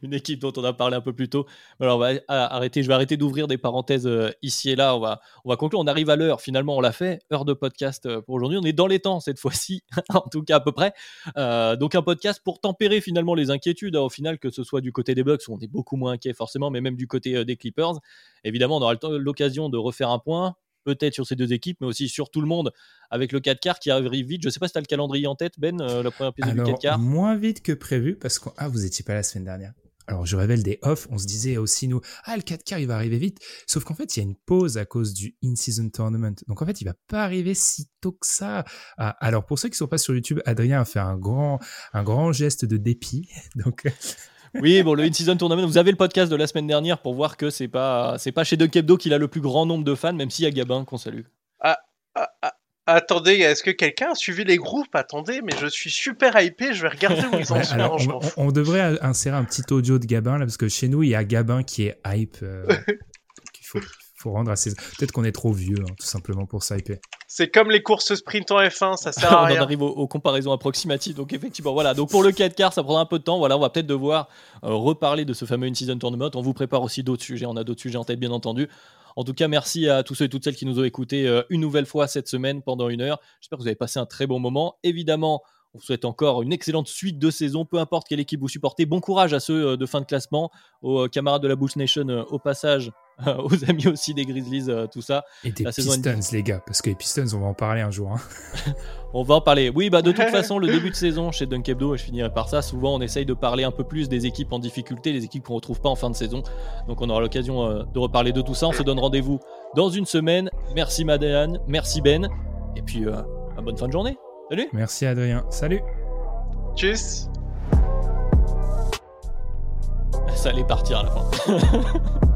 une équipe dont on a parlé un peu plus tôt. Alors, on va arrêter, je vais arrêter d'ouvrir des parenthèses euh, ici et là. On va, on va conclure. On arrive à l'heure. Finalement, on l'a fait. Heure de podcast euh, pour aujourd'hui. On est dans les temps cette fois-ci, [LAUGHS] en tout cas à peu près. donc, un podcast pour tempérer finalement les inquiétudes. Hein, au final, que ce soit du côté des Bucks, où on est beaucoup moins inquiet forcément, mais même du côté des Clippers. Évidemment, on aura l'occasion de refaire un point peut-être sur ces deux équipes, mais aussi sur tout le monde avec le 4 quarts qui arrive vite. Je ne sais pas si tu as le calendrier en tête, Ben, euh, la première épisode du 4 quarts. Moins vite que prévu parce que ah, vous n'étiez pas la semaine dernière. Alors, je révèle des off. On se disait aussi, nous, ah, le 4 quarts, il va arriver vite. Sauf qu'en fait, il y a une pause à cause du in-season tournament. Donc, en fait, il va pas arriver si tôt que ça. Ah, alors, pour ceux qui sont pas sur YouTube, Adrien a fait un grand, un grand geste de dépit. [LAUGHS] Donc, oui, bon, le In-Season Tournament, vous avez le podcast de la semaine dernière pour voir que c'est pas, c'est pas chez Duck Hebdo qu'il a le plus grand nombre de fans, même s'il y a Gabin qu'on salue. Ah, ah, ah, attendez, est-ce que quelqu'un a suivi les groupes? Attendez, mais je suis super hypé, je vais regarder où ils en sont. on, devrait insérer un petit audio de Gabin là, parce que chez nous, il y a Gabin qui est hype. Euh, [LAUGHS] il faut, faut rendre à ses... Peut-être qu'on est trop vieux, hein, tout simplement, pour s'hyper. C'est comme les courses sprint en F1, ça sert [LAUGHS] à rien. on arrive aux, comparaisons approximatives. Donc effectivement, voilà. Donc pour le 4 quarts, ça prendra un peu de temps. Voilà, on va peut-être devoir euh, reparler de ce fameux in-season tournament. On vous prépare aussi d'autres sujets. On a d'autres sujets en tête, bien entendu. En tout cas, merci à tous ceux et toutes celles qui nous ont écoutés euh, une nouvelle fois cette semaine pendant une heure. J'espère que vous avez passé un très bon moment. Évidemment, on vous souhaite encore une excellente suite de saison, peu importe quelle équipe vous supportez. Bon courage à ceux euh, de fin de classement, aux camarades de la Bulls Nation au passage. [LAUGHS] aux amis aussi des Grizzlies, euh, tout ça. Et des Pistons, les gars, parce que les Pistons, on va en parler un jour. Hein. [LAUGHS] on va en parler. Oui, bah de toute [LAUGHS] façon, le début de saison chez Dunk Hebdo, et je finirai par ça, souvent on essaye de parler un peu plus des équipes en difficulté, les équipes qu'on ne retrouve pas en fin de saison. Donc on aura l'occasion euh, de reparler de tout ça. On se donne rendez-vous dans une semaine. Merci Madeleine, merci Ben, et puis euh, bonne fin de journée. Salut Merci Adrien, salut Tchuss Ça allait partir à la fin.